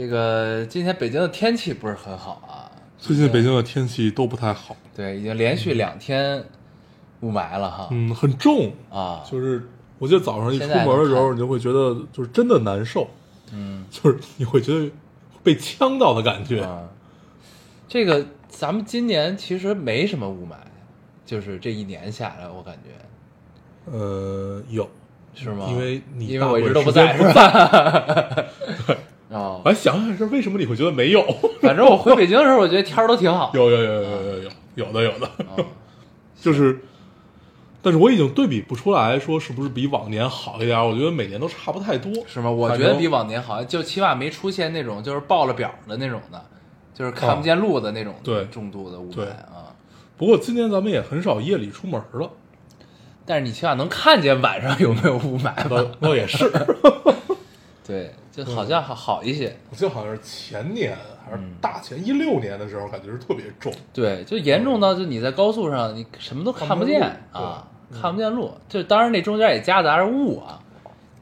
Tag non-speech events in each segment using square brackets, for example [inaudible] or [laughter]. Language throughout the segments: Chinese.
这个今天北京的天气不是很好啊，最近北京的天气都不太好，对，已经连续两天雾霾了哈。嗯，很重，啊，就是我记得早上一出门的时候，你就会觉得就是真的难受，嗯就是你会觉得被呛到的感觉。啊，这个咱们今年其实没什么雾霾，就是这一年下来，我感觉呃，有，是吗？因为你因为我一直都不在？[laughs] 我还想想是为什么你会觉得没有？[laughs] 反正我回北京的时候，我觉得天儿都挺好。有有有有有有有的有的，就是，但是我已经对比不出来说是不是比往年好一点。我觉得每年都差不太多，是吗？我觉得比往年好，就起码没出现那种就是报了表的那种的，就是看不见路的那种对重度的雾霾啊。不过今年咱们也很少夜里出门了。但是你起码能看见晚上有没有雾霾吧？倒、哦、也是，对，就好像好好一些。我记得好像是前年还嗯是大前一六年的时候，感觉是特别重。对，就严重到就你在高速上，你什么都看不见啊，看不见路。就当然那中间也夹杂着雾啊，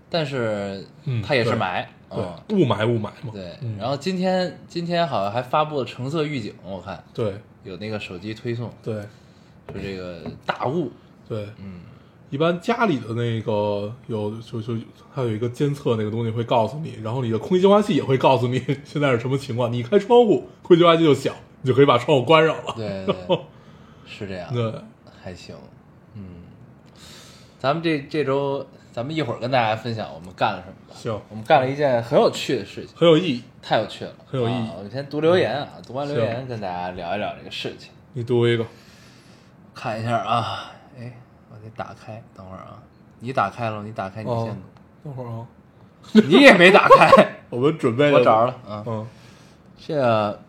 但是嗯它也是霾。对嗯，雾霾雾霾嘛。对嗯。然后今天今天好像还发布了橙色预警，我看对有那个手机推送，对就这个大雾。对，嗯，一般家里的那个有就就它有一个监测那个东西会告诉你，然后你的空气净化器也会告诉你现在是什么情况。你一开窗户，空气净化器就响，你就可以把窗户关上了。对对，[laughs] 是这样。对，还行，嗯，咱们这这周，咱们一会儿跟大家分享我们干了什么吧。行，我们干了一件很有趣的事情，很有意义。太有趣了，很有意义啊我们先读留言啊，读完留言跟大家聊一聊这个事情。你读一个，看一下啊，哎，我得打开，等会儿啊，你打开了，你打开你哦先读，等会儿啊，你也没打开，[laughs] 我们准备我找着了，嗯，嗯这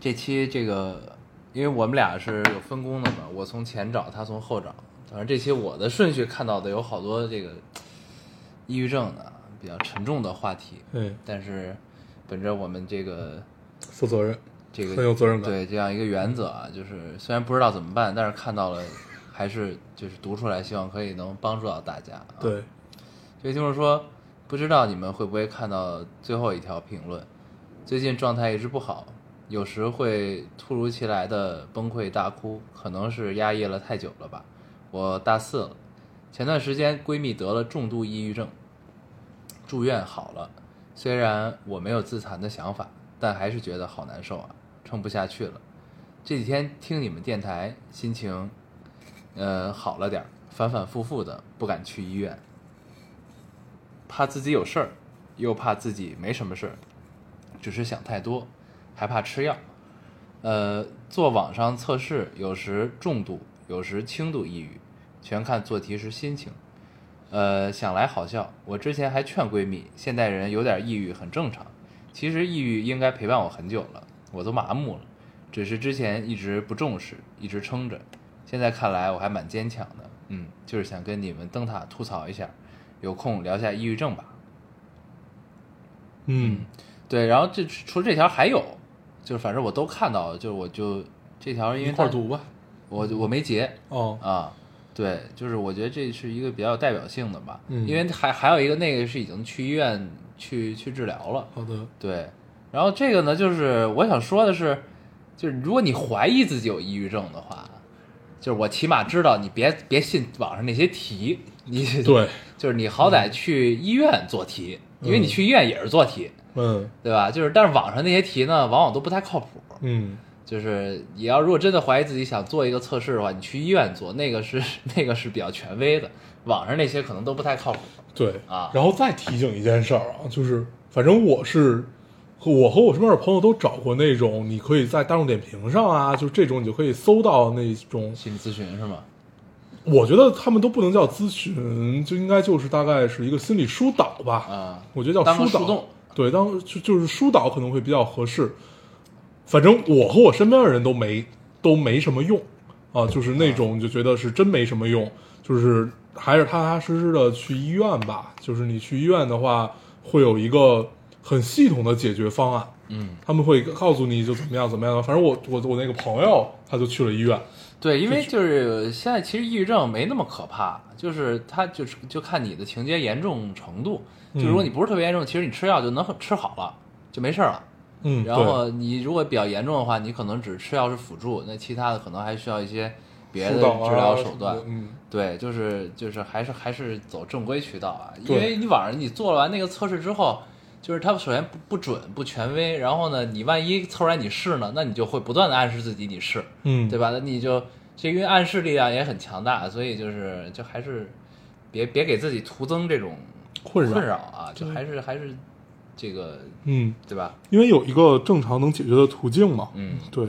这期这个，因为我们俩是有分工的嘛，我从前找，他从后找。反正这期我的顺序看到的有好多这个抑郁症的比较沉重的话题，嗯，但是本着我们这个负责任，这个很有责任感对这样一个原则啊，就是虽然不知道怎么办，但是看到了还是就是读出来，希望可以能帮助到大家、啊。对，所以就是说，不知道你们会不会看到最后一条评论？最近状态一直不好，有时会突如其来的崩溃大哭，可能是压抑了太久了吧。我大四了，前段时间闺蜜得了重度抑郁症，住院好了。虽然我没有自残的想法，但还是觉得好难受啊，撑不下去了。这几天听你们电台，心情呃好了点儿，反反复复的不敢去医院。怕自己有事儿，又怕自己没什么事儿，只是想太多，还怕吃药。呃，做网上测试，有时重度，有时轻度抑郁，全看做题时心情。呃，想来好笑，我之前还劝闺蜜，现代人有点抑郁很正常。其实抑郁应该陪伴我很久了，我都麻木了，只是之前一直不重视，一直撑着。现在看来我还蛮坚强的，嗯，就是想跟你们灯塔吐槽一下，有空聊下抑郁症吧。嗯对，然后这除了这条还有，就是反正我都看到了，就是我就这条因为它一块儿读吧。我我没截哦，啊，对，就是我觉得这是一个比较有代表性的吧，嗯因为还还有一个那个是已经去医院去去治疗了，好的，对，然后这个呢，就是我想说的是，就是如果你怀疑自己有抑郁症的话，就是我起码知道你别别信网上那些题，你对，就是你好歹去医院做题，因为你嗯去医院也是做题，嗯对吧？就是但是网上那些题呢，往往都不太靠谱。嗯，就是你要如果真的怀疑自己想做一个测试的话，你去医院做，那个是 [laughs] 那个是比较权威的，网上那些可能都不太靠谱对啊。然后再提醒一件事儿啊，就是反正我是和我和我身边的朋友都找过那种，你可以在大众点评上啊，就这种你就可以搜到那种，心理咨询是吗？我觉得他们都不能叫咨询，就应该就是大概是一个心理疏导吧。啊，我觉得叫疏导，对，当就就是疏导可能会比较合适。反正我和我身边的人都没都没什么用啊，就是那种就觉得是真没什么用，就是还是踏踏实实的去医院吧。就是你去医院的话，会有一个很系统的解决方案，嗯，他们会告诉你就怎么样怎么样。反正我我我那个朋友他就去了医院，对，因为就是现在其实抑郁症没那么可怕，就是他就是就看你的情节严重程度。就如果你不是特别严重，其实你吃药就能吃好了，就没事儿了。嗯，然后你如果比较严重的话，你可能只吃药是辅助，那其他的可能还需要一些别的治疗手段。嗯，对，就是就是还是还是走正规渠道啊，因为你网上你做完那个测试之后，就是它首先不不准不权威，然后呢，你万一测出来你是呢，那你就会不断的暗示自己你是，嗯，对吧？那你就这因为暗示力量也很强大，所以就是就还是别别给自己徒增这种困扰困扰啊，就还是还是这个嗯，对吧？因为有一个正常能解决的途径嘛。嗯，对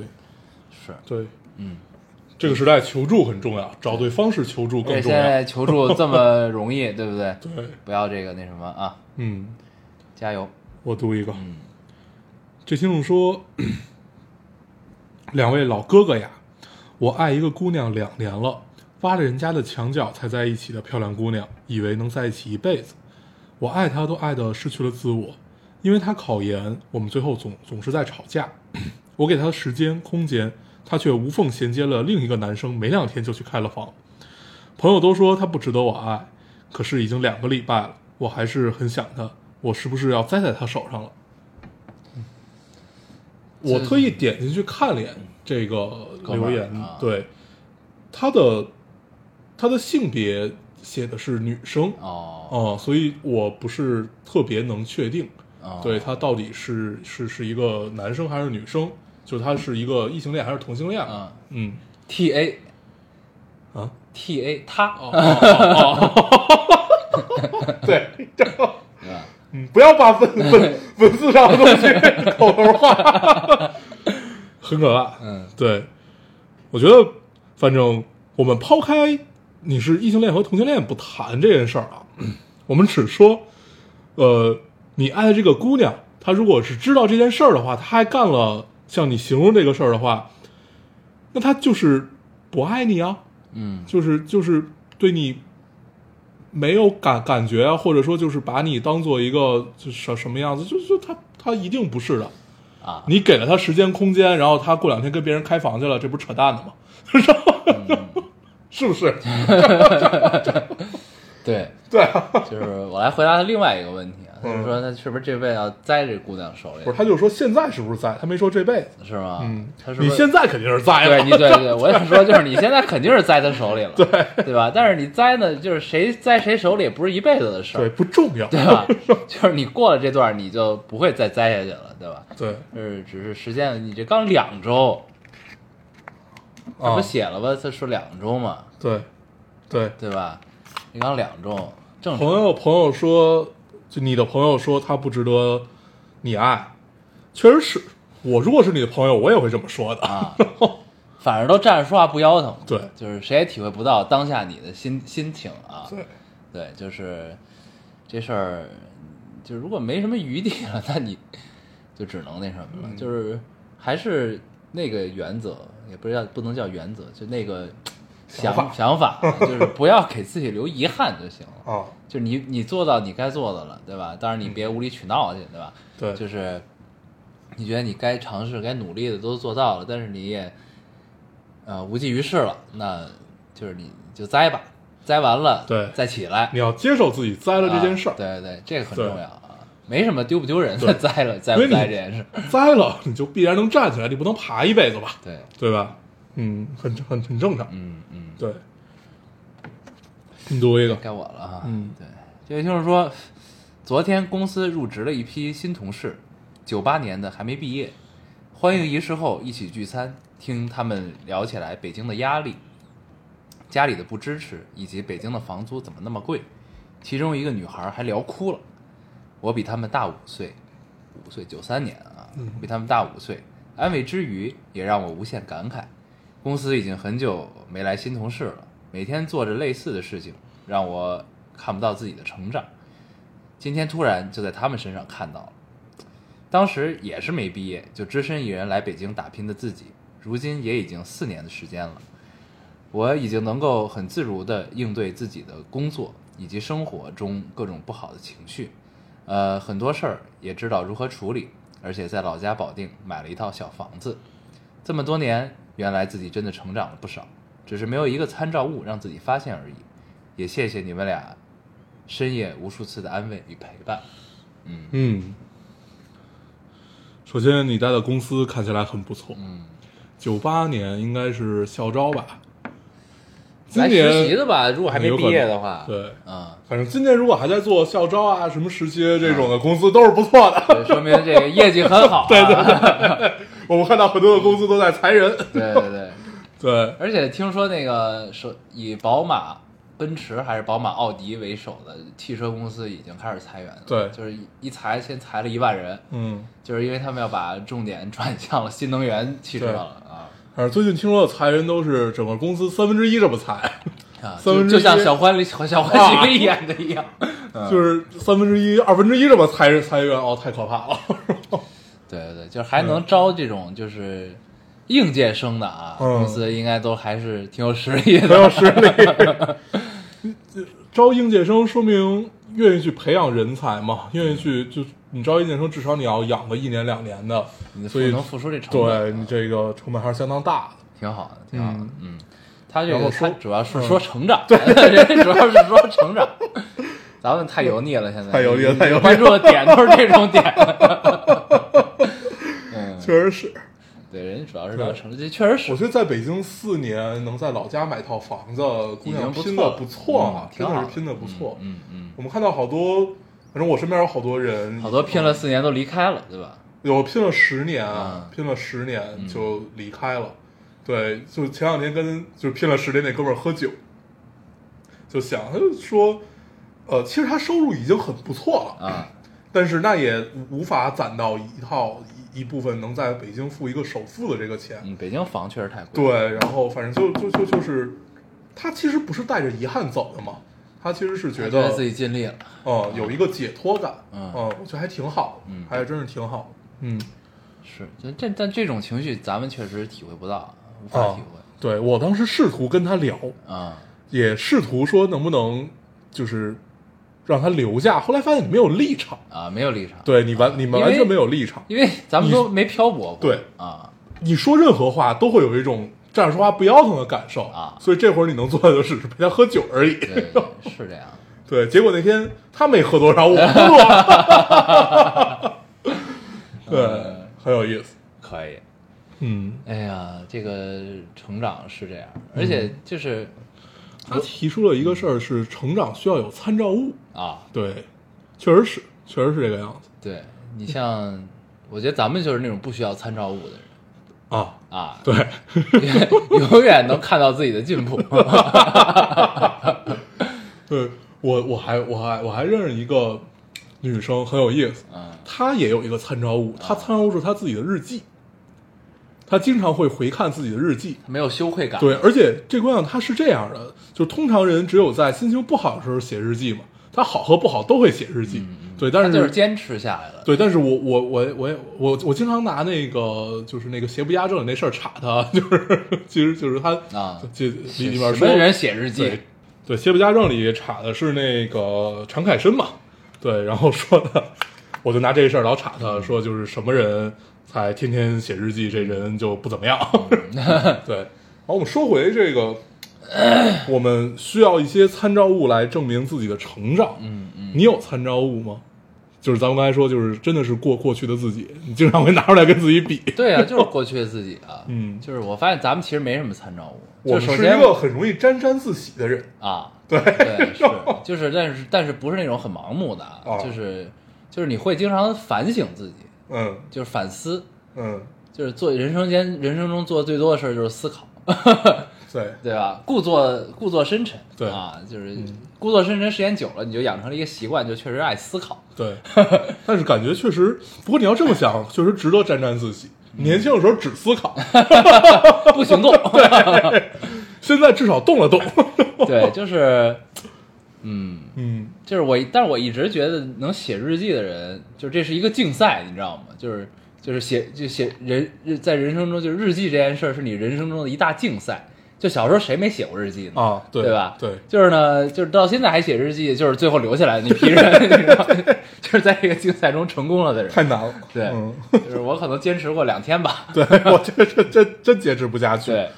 是，对，嗯。这个时代求助很重要，找对方式求助更，重要。现在求助这么容易，对不对？[laughs] 对，不要这个那什么啊，嗯，加油！我读一个，嗯这听众说：“ [clears throat] 两位老哥哥呀，我爱一个姑娘两年了，挖了人家的墙角才在一起的漂亮姑娘，以为能在一起一辈子。我爱她都爱的失去了自我，因为她考研，我们最后总总是在吵架。[clears throat] 我给她的时间空间，她却无缝衔接了另一个男生，没两天就去开了房。朋友都说她不值得我爱，可是已经两个礼拜了，我还是很想她。我是不是要栽在他手上了？”我特意点进去看了眼这个留言，啊。对他的他的性别写的是女生哦。哦、所以我不是特别能确定，哦，对他到底是是是一个男生还是女生，就他是一个异性恋还是同性恋？嗯。嗯，T A 啊？T A 他，哦哦哦，[laughs] 对？[laughs] 嗯，不要把文文文字上的东西口头化，[laughs] 很可怕。嗯。对，我觉得，反正我们抛开你是异性恋和同性恋不谈这件事儿啊，[clears throat] 我们只说，呃，你爱的这个姑娘，她如果是知道这件事儿的话，她还干了像你形容这个事儿的话，那她就是不爱你啊，嗯。就是就是对你没有感感觉啊，或者说就是把你当做一个就是什什么样子，就就他他一定不是的。啊，你给了他时间空间，然后他过两天跟别人开房去了，这不是扯淡的吗？[laughs] 是不是？[laughs] 对，[laughs] 对啊，就是我来回答他另外一个问题啊，就是嗯说他是不是这辈子要栽这姑娘手里不是，，他就说现在是不是栽？他没说这辈子。是吗？嗯他说，你现在肯定是栽了对。你对对，我想说就是你现在肯定是栽他手里了，[laughs] 对对吧？但是你栽呢，就是谁栽谁手里也不是一辈子的事对，不重要。对吧？[laughs] 就是你过了这段，你就不会再栽下去了，对吧？对就是只是时间，你这刚两周，他啊不，写了吧？他说两周嘛，对对。对吧？你刚两周，正朋。友朋友说，就你的朋友说他不值得你爱，确实是我如果是你的朋友，我也会这么说的。啊，[laughs] 反正都站着说话不腰疼，对。就是谁也体会不到当下你的心心情啊。对，对，就是这事儿，就如果没什么余地了，[laughs] 那你就只能那什么了，嗯。就是还是那个原则，也不是叫不能叫原则，就那个想想法 [laughs] 就是不要给自己留遗憾就行了。啊，就是你你做到你该做的了，对吧？当然你别无理取闹去，对吧？对就是你觉得你该尝试、该努力的都做到了，但是你也呃无济于事了，那就是你就栽吧，栽完了对再起来，你要接受自己栽了这件事儿啊，对对对，这个很重要啊，没什么丢不丢人的，[laughs] 栽了栽不栽这件事，栽了你就必然能站起来，你不能爬一辈子吧，对，对吧？嗯，很很很正常。嗯嗯，对，你读一个，该我了哈。嗯对，这位听众说，昨天公司入职了一批新同事，九八年的还没毕业，欢迎仪式后一起聚餐，听他们聊起来北京的压力、家里的不支持，以及北京的房租怎么那么贵。其中一个女孩还聊哭了。我比他们大五岁，五岁九三年啊，比他们大五岁。安慰之余，也让我无限感慨。公司已经很久没来新同事了，每天做着类似的事情，让我看不到自己的成长。今天突然就在他们身上看到了。当时也是没毕业就只身一人来北京打拼的自己，如今也已经四年的时间了。我已经能够很自如地应对自己的工作以及生活中各种不好的情绪，呃，很多事儿也知道如何处理，而且在老家保定买了一套小房子。这么多年，原来自己真的成长了不少，只是没有一个参照物让自己发现而已。也谢谢你们俩深夜无数次的安慰与陪伴。嗯嗯，首先你待的公司看起来很不错，嗯，九八年应该是校招吧？今来实习的吧？如果还没毕业的话，对，嗯，反正今年如果还在做校招啊、什么实习这种的公司都是不错的。对，说明这个业绩很好、啊。[laughs] 对对对，[laughs] 我们看到很多的公司都在裁人。对 [laughs] 对对，[laughs] 对，而且听说那个说以宝马、奔驰还是宝马、奥迪为首的汽车公司已经开始裁员了。对就是一裁先裁了一万人，嗯，就是因为他们要把重点转向了新能源汽车了啊反正最近听说的裁员都是整个公司三分之一这么裁，啊！[laughs] 三分之一就就像小欢里小欢喜里演的一样，嗯就是三分之一、二分之一这么裁人裁员，哦，太可怕了。对对对，就是还能招这种就是应届生的啊，嗯公司应该都还是挺有实力的，很有实力。[laughs] 招应届生说明愿意去培养人才嘛，愿意去就你招应届生，至少你要养个一年两年的，你所以能付出这成本，对你这个成本还是相当大的。挺好的，挺好的嗯，嗯。他这个然后说他主要是嗯说成长，[laughs] 对，人家主要是说成长。咱们太油腻了，现在太油腻了你太油腻了关注的点都是这种点。嗯，确实是，对，人家主要是聊成长，这确实是。我觉得在北京四年能在老家买套房子，姑娘拼的不错啊嗯，挺好的。真的是拼的不错。嗯嗯，我们看到好多，反正我身边有好多人，好多拼了四年都离开了，对吧？有拼了十年啊，嗯。拼了十年嗯。就离开了。对，就前两天跟就是拼了十年那哥们儿喝酒，就想他就说，呃，其实他收入已经很不错了，啊，但是那也无法攒到一套一一部分能在北京付一个首付的这个钱。嗯，北京房确实太贵。，对，然后反正就就就就是，他其实不是带着遗憾走的嘛，他其实是觉得觉自己尽力了。哦、有一个解脱感，嗯我觉得还挺好，嗯还真是挺好，嗯。是，就这但这种情绪咱们确实体会不到，无法啊体会。对我当时试图跟他聊，啊，也试图说能不能就是让他留下，后来发现你没有立场，啊，没有立场。对你完你们完全没有立场，因为咱们都没漂泊过。对啊，你说任何话都会有一种站着说话不腰疼的感受啊所以这会儿你能做的就只是陪他喝酒而已。对，[laughs] 是这样。对，结果那天他没喝多少，我喝了，对，[laughs] 很有意思，可以。嗯，哎呀，这个成长是这样，而且就是他提出了一个事儿是成长需要有参照物，啊，对，确实是，确实是这个样子对你像，我觉得咱们就是那种不需要参照物的人啊，啊，对。永远能看到自己的进步。[laughs] [laughs] 对我我还我还我还认识一个女生很有意思，嗯她也有一个参照物，她参照物是她自己的日记，她经常会回看自己的日记。没有羞愧感。对，而且这姑娘她是这样的，就通常人只有在心情不好的时候写日记嘛，她好和不好都会写日记。对，但是就是坚持下来了。对，但是我我我我也我我经常拿那个就是那个邪不压正的那事儿查他，[laughs] 就是其实就是他啊就里里面什说么人写日记对，对，邪不压正里查的是那个常凯申嘛，对，然后说的，我就拿这事儿老查他，说就是什么人才天天写日记，这人就不怎么样。[laughs] 对，好，我们说回这个，我们需要一些参照物来证明自己的成长。嗯嗯，你有参照物吗？就是咱们刚才说，就是真的是过过去的自己，你经常会拿出来跟自己比。对啊，就是过去的自己啊。嗯就是我发现咱们其实没什么参照物。我是一个很容易沾沾自喜的人。啊，[laughs] 对对是，就是但是但是不是那种很盲目的啊，哦就是就是你会经常反省自己，嗯就是反思，嗯，就是做人生间人生中做的最多的事儿就是思考，[laughs] 对，对吧？故作故作深沉，对啊，就是故作深沉时间久了，你就养成了一个习惯，就确实爱思考。对，[laughs] 但是感觉确实，不过你要这么想，确实值得沾沾自喜。年轻的时候只思考，[laughs] 不行动，现在至少动了动。对，就是嗯，嗯就是我，但是我一直觉得能写日记的人，就是这是一个竞赛，你知道吗？就是就是写就写人在人生中，就是日记这件事儿是你人生中的一大竞赛。就小时候谁没写过日记呢？啊，对对吧？对，就是呢，就是到现在还写日记，就是最后留下来的那批人，[laughs] 你知道？[laughs] 就是在这个竞赛中成功了的人。太难了。对嗯，就是我可能坚持过两天吧。对我这这这真坚持不下去。对，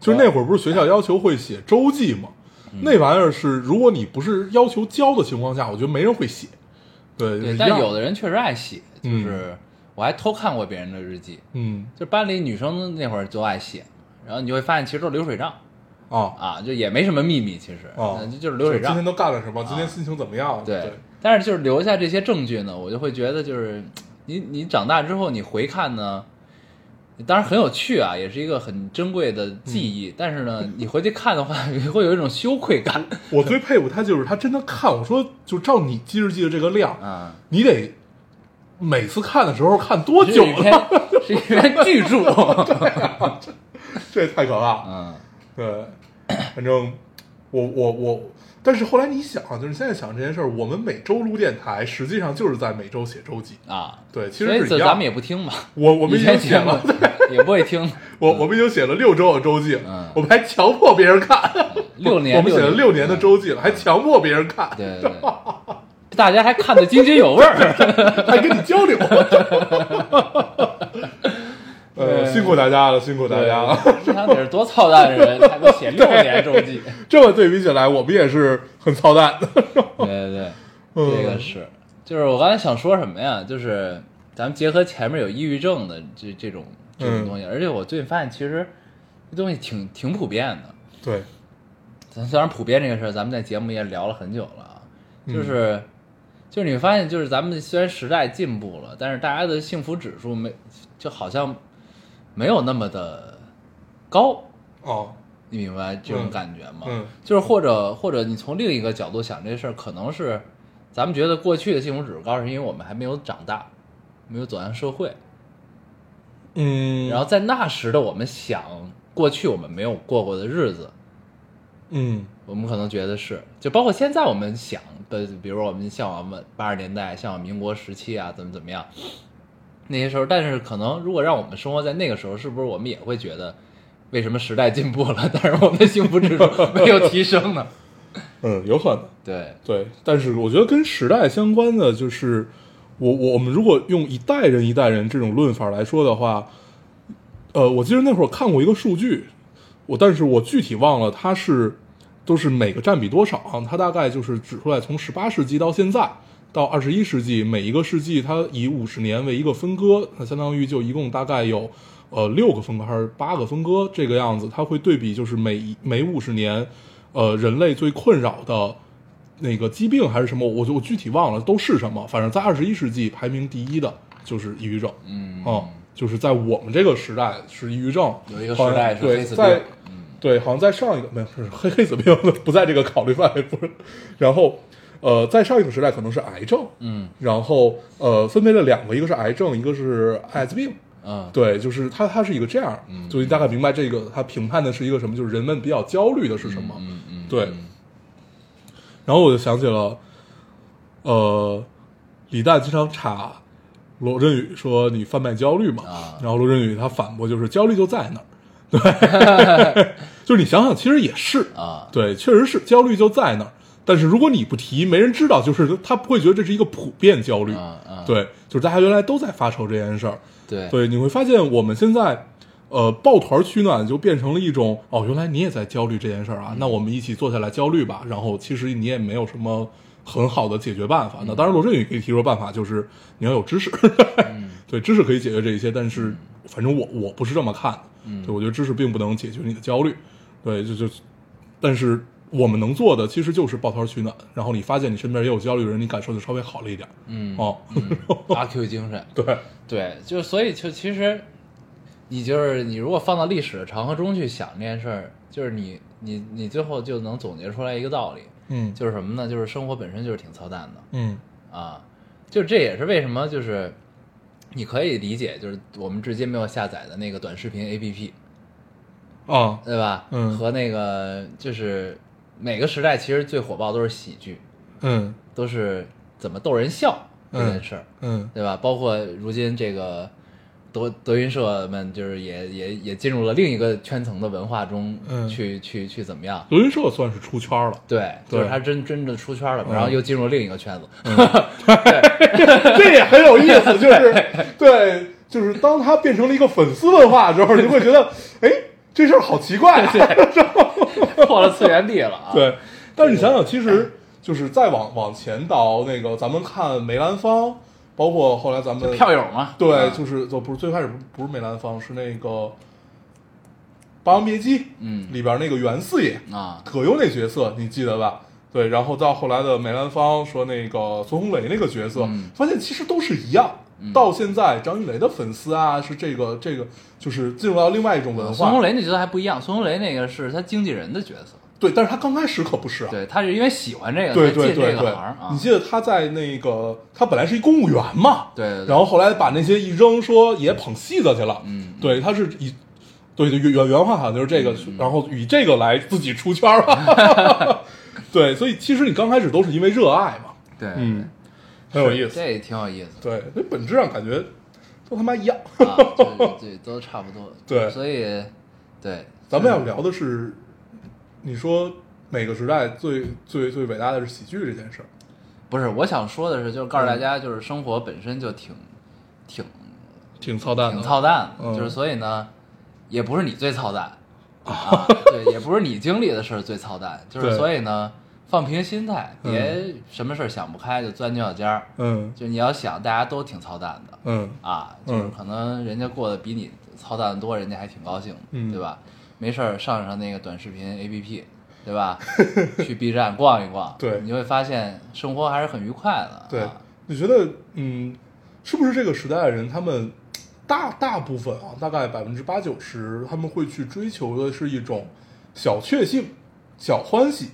就是那会儿不是学校要求会写周记吗？嗯那玩意儿是，如果你不是要求交的情况下，我觉得没人会写。对，但有的人确实爱写，就嗯是我还偷看过别人的日记，嗯就班里女生那会儿就爱写，然后你就会发现其实都是流水账啊啊，就也没什么秘密，其实就是流水账今天。都干了什么？今天心情怎么样？对对，但是就是留下这些证据呢，我就会觉得就是你你长大之后你回看呢，当然很有趣啊，也是一个很珍贵的记忆。嗯但是呢，[laughs] 你回去看的话，[laughs] 你会有一种羞愧感我最佩服他就是他真的看，我说就照你记日记的这个量，啊。你得每次看的时候看多久是一篇了？[laughs] 是一篇巨著，这太可怕。嗯对，反正我我我，但是后来你想啊，就是现在想这件事儿，我们每周录电台，实际上就是在每周写周记。啊，对，其实是一样。咱们也不听嘛，我我们以已经写了，也不会听，我我们已经写了六周的周记了，嗯。我们还强迫别人看，六年我们写了六六年的周记了，还强迫别人看，对对对，大家还看得津津有味儿。[laughs] 还跟你交流。[laughs] 呃，对辛苦大家了，辛苦大家了。对，[laughs] 你想得是多操蛋的人才能写六年周记？这么对比起来，我们也是很操蛋 [laughs] 的。对对对，嗯这个是，就是我刚才想说什么呀？就是咱们结合前面有抑郁症的这这种这种东西，而且我最近发现其实这东西挺挺普遍的。对，咱虽然普遍这个事儿，咱们在节目也聊了很久了啊，嗯就是、就是你发现，就是咱们虽然时代进步了，但是大家的幸福指数没就好像没有那么的高，哦，你明白这种嗯感觉吗？嗯就是或者或者你从另一个角度想这事儿，可能是咱们觉得过去的幸福指数高，是因为我们还没有长大，没有走向社会，嗯，然后在那时的我们想过去我们没有过过的日子，嗯。我们可能觉得是，就包括现在我们想的，比如我们向往们八十年代，向往民国时期啊，怎么怎么样，那些时候，但是可能如果让我们生活在那个时候，是不是我们也会觉得，为什么时代进步了，[laughs] 但是我们的幸福指数没有提升呢？[laughs] 嗯，有可能。对，对，但是我觉得跟时代相关的就是，我我我们如果用一代人一代人这种论法来说的话，呃，我记得那会儿看过一个数据，我但是我具体忘了它是都是每个占比多少啊，它大概就是指出来从十八世纪到现在到二十一世纪，每一个世纪它以五十年为一个分割，那相当于就一共大概有呃六个分割还是八个分割这个样子，它会对比就是每一每五十年，呃人类最困扰的那个疾病还是什么，我就我具体忘了都是什么，反正在二十一世纪排名第一的就是抑郁症，嗯哦，就是在我们这个时代是抑郁症，有一个时代是对黑死在对，好像在上一个没有是黑黑死病 [laughs] 不在这个考虑范围，不是。然后呃，在上一个时代可能是癌症，嗯然后呃，分为了两个，一个是癌症，一个是艾滋病。嗯，对，就是它它是一个这样，嗯就你大概明白这个它评判的是一个什么，就是人们比较焦虑的是什么。嗯嗯，对嗯然后我就想起了，呃，李诞经常查罗振宇说你贩卖焦虑嘛，啊然后罗振宇他反驳就是焦虑就在那儿，对，[laughs] 就是你想想，其实也是，啊，对，确实是焦虑就在那儿，但是如果你不提，没人知道，就是他不会觉得这是一个普遍焦虑，啊啊，对，就是大家原来都在发愁这件事儿，对。对，你会发现我们现在，呃，抱团取暖就变成了一种哦，原来你也在焦虑这件事儿啊，那我们一起坐下来焦虑吧。然后其实你也没有什么很好的解决办法。那当然，罗振宇可以提出办法就是你要有知识，[laughs] 对，知识可以解决这一些，但是反正我我不是这么看的，嗯。对我觉得知识并不能解决你的焦虑，对，就就，但是。我们能做的其实就是抱团取暖，然后你发现你身边也有焦虑的人，你感受就稍微好了一点。嗯哦，嗯阿 Q 精神，[laughs] 对，对，就所以就其实，你就是你如果放到历史的长河中去想这件事儿，就是你你你最后就能总结出来一个道理，嗯，就是什么呢？就是生活本身就是挺操蛋的。嗯。啊，就这也是为什么就是你可以理解，就是我们至今没有下载的那个短视频 APP，啊，对吧？嗯。和那个就是每个时代其实最火爆都是喜剧，嗯都是怎么逗人笑这件事儿，嗯对吧？包括如今这个德德云社们，就是也也也进入了另一个圈层的文化中嗯去、去去怎么样？德云社算是出圈了，对，就是对他真真的出圈了，嗯然后又进入了另一个圈子。[laughs] 这也很有意思，就是对，就是当他变成了一个粉丝文化之后，你会觉得，哎，这事儿好奇怪、啊，[laughs] 破了次元壁了啊！对。但是你想想，其实就是再往往前倒，那个咱们看梅兰芳，包括后来咱们票友嘛，对，啊就是就不是最开始不不是梅兰芳，是那个《霸王别姬》嗯里边那个袁四爷啊，葛优那角色，你记得吧？对，然后到后来的梅兰芳说那个孙红雷那个角色，嗯发现其实都是一样。到现在，张云雷的粉丝啊，是这个这个，就是进入到另外一种文化。孙红雷那角色还不一样，孙红雷那个是他经纪人的角色，对，但是他刚开始可不是啊。对他是因为喜欢这个对对对对。啊。你。记得他在那个，他本来是一公务员嘛，对对对。然后后来把那些一扔，说也捧戏子去了，嗯对，他是以，对对原原原话好像就是这个，嗯。然后以这个来自己出圈了，[laughs] 对，所以其实你刚开始都是因为热爱嘛，对，嗯，很有意思，这也挺有意思。对，那本质上感觉都他妈一样。啊，对对，都差不多。对所以对，咱们要聊的是，你说每个时代最最最伟大的是喜剧这件事儿，不是我想说的是，就是告诉大家，嗯就是生活本身就挺挺挺操蛋的，挺操蛋的，嗯。就是所以呢，也不是你最操蛋啊，对，也不是你经历的事儿最操蛋，就是所以呢，放平心态，嗯别什么事儿想不开就钻牛角尖儿，嗯就你要想大家都挺操蛋的嗯啊，就是嗯可能人家过得比你操蛋的多，人家还挺高兴的，嗯对吧？没事儿上上那个短视频 APP。对吧？[laughs] 去 B 站逛一逛，对你会发现生活还是很愉快的。对啊，你觉得，嗯，是不是这个时代的人，他们大大部分啊，大概百分之八九十，他们会去追求的是一种小确幸、小欢喜？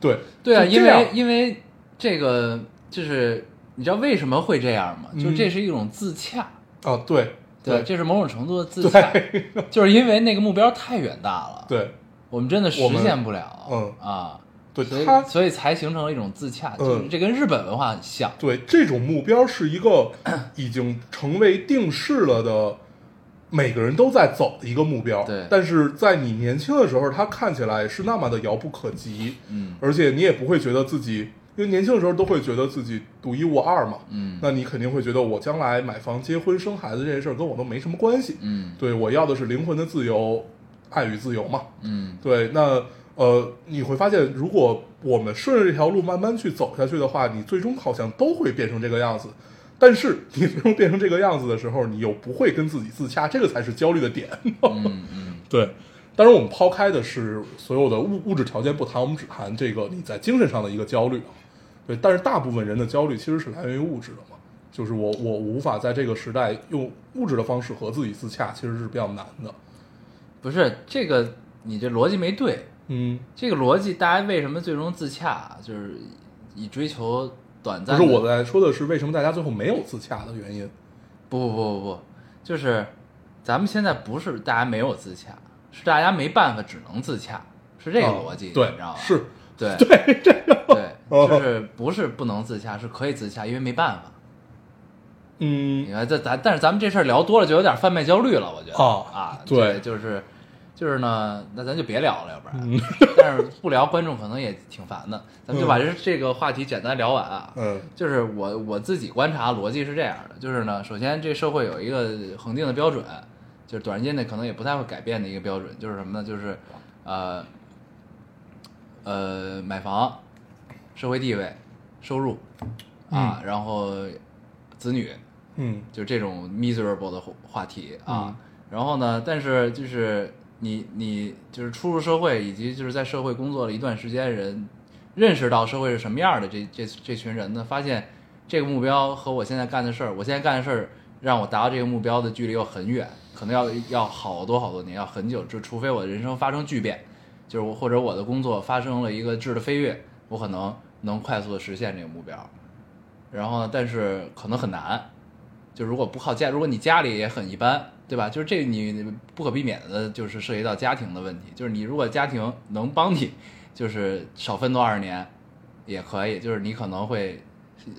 对，对啊，因为因为这个就是你知道为什么会这样吗？嗯。就这是一种自洽，啊，对对，这是某种程度的自洽，[laughs] 就是因为那个目标太远大了，对。我们真的实现不了，嗯啊，所以所以才形成了一种自洽，嗯就是这跟日本文化很像，对，这种目标是一个已经成为定式了的，每个人都在走的一个目标。对但是在你年轻的时候，它看起来是那么的遥不可及，嗯而且你也不会觉得自己，因为年轻的时候都会觉得自己独一无二嘛。嗯那你肯定会觉得我将来买房、结婚、生孩子这些事儿跟我都没什么关系。嗯对我要的是灵魂的自由，爱与自由嘛。嗯对，那呃，你会发现，如果我们顺着这条路慢慢去走下去的话，你最终好像都会变成这个样子。但是你最终变成这个样子的时候，你又不会跟自己自洽，这个才是焦虑的点。嗯嗯，[laughs] 对，当然我们抛开的是所有的物物质条件不谈，我们只谈这个你在精神上的一个焦虑。对，但是大部分人的焦虑其实是来源于物质的嘛，就是我我无法在这个时代用物质的方式和自己自洽，其实是比较难的。不是这个，你这逻辑没对，嗯，这个逻辑，大家为什么最终自洽，就是以追求短暂的，不是我在说的是为什么大家最后没有自洽的原因。不不不不不，就是咱们现在不是大家没有自洽，是大家没办法只能自洽，是这个逻辑，啊对你知道吧？是，对对，这个，对，哦就是不是不能自洽，是可以自洽，因为没办法。嗯你看，这咱但是咱们这事儿聊多了，就有点贩卖焦虑了，我觉得啊啊，对这就是就是呢，那咱就别聊了，要不然，嗯 [laughs] 但是不聊，观众可能也挺烦的，咱们就把这这个话题简单聊完啊。嗯就是我我自己观察逻辑是这样的，就是呢，首先这社会有一个恒定的标准，就是短时间内可能也不太会改变的一个标准，就是什么呢？就是呃呃买房、社会地位、收入啊，然后子女，嗯就这种 miserable 的话题啊。嗯然后呢，但是就是你你就是初入社会，以及就是在社会工作了一段时间人，认识到社会是什么样的这这这群人呢，发现这个目标和我现在干的事儿，我现在干的事儿让我达到这个目标的距离又很远，可能要要好多好多年，要很久，就除非我的人生发生巨变，就是我或者我的工作发生了一个质的飞跃，我可能能快速的实现这个目标。然后呢，但是可能很难，就如果不靠家，如果你家里也很一般，对吧？就是这你不可避免的，就是涉及到家庭的问题。就是你如果家庭能帮你就是少奋斗二十年也可以，就是你可能会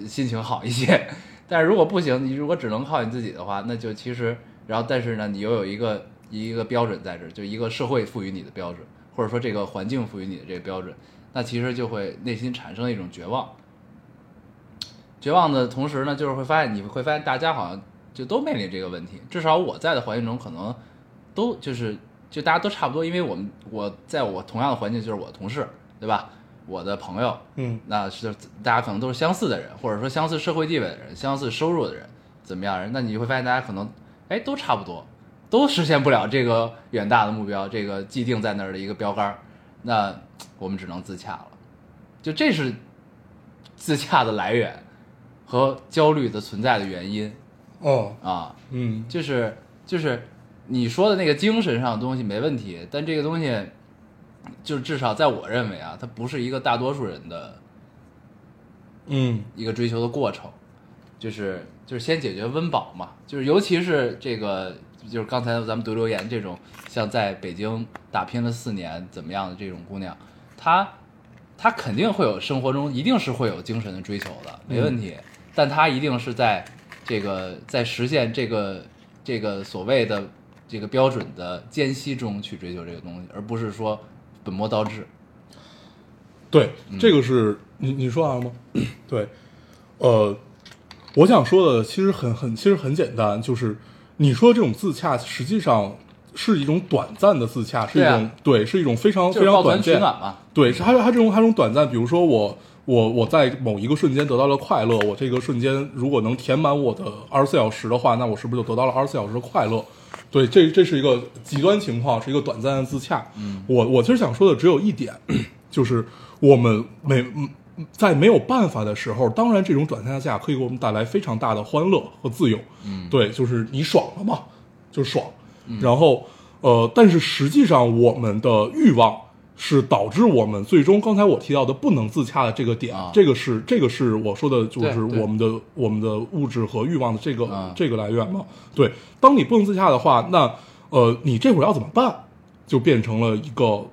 心情好一些。[laughs] 但是如果不行，你如果只能靠你自己的话，那就其实，然后但是呢，你又有一个一个标准在这，就一个社会赋予你的标准，或者说这个环境赋予你的这个标准，那其实就会内心产生一种绝望。绝望的同时呢，就是会发现你会发现大家好像就都面临这个问题，至少我在的环境中可能都就是就大家都差不多，因为我们我在我同样的环境就是我的同事，对吧？我的朋友，嗯那是大家可能都是相似的人，或者说相似社会地位的人，相似收入的人，怎么样人？那你会发现大家可能哎都差不多，都实现不了这个远大的目标，这个既定在那儿的一个标杆儿，那我们只能自洽了。就这是自洽的来源和焦虑的存在的原因哦，啊，嗯。就是就是你说的那个精神上的东西没问题，但这个东西，就至少在我认为啊，它不是一个大多数人的嗯。一个追求的过程，就是就是先解决温饱嘛，就是尤其是这个就是刚才咱们读留言这种像在北京打拼了四年怎么样的这种姑娘，她她肯定会有生活中一定是会有精神的追求的，没问题，但她一定是在这个在实现这个这个所谓的这个标准的间隙中去追求这个东西，而不是说本末倒置。对，这个是你你说完了吗？[clears throat] 对，呃，我想说的其实很很其实很简单，就是你说这种自洽，实际上是一种短暂的自洽，是一种对，是一种非常非常短暂。取暖嘛，对，是它它这种它这种短暂，比如说我我我在某一个瞬间得到了快乐，我这个瞬间如果能填满我的二十四小时的话，那我是不是就得到了二十四小时的快乐？对，这这是一个极端情况，是一个短暂的自洽。嗯，我我其实想说的只有一点，[clears throat] 就是我们没嗯在没有办法的时候，当然这种短暂的自洽可以给我们带来非常大的欢乐和自由。嗯，对，就是你爽了嘛，就爽。然后呃，但是实际上我们的欲望是导致我们最终刚才我提到的不能自洽的这个点，啊这个是这个是我说的，就是我们的我们的物质和欲望的这个、啊这个来源嘛。对，当你不能自洽的话，那呃，你这会儿要怎么办？就变成了一个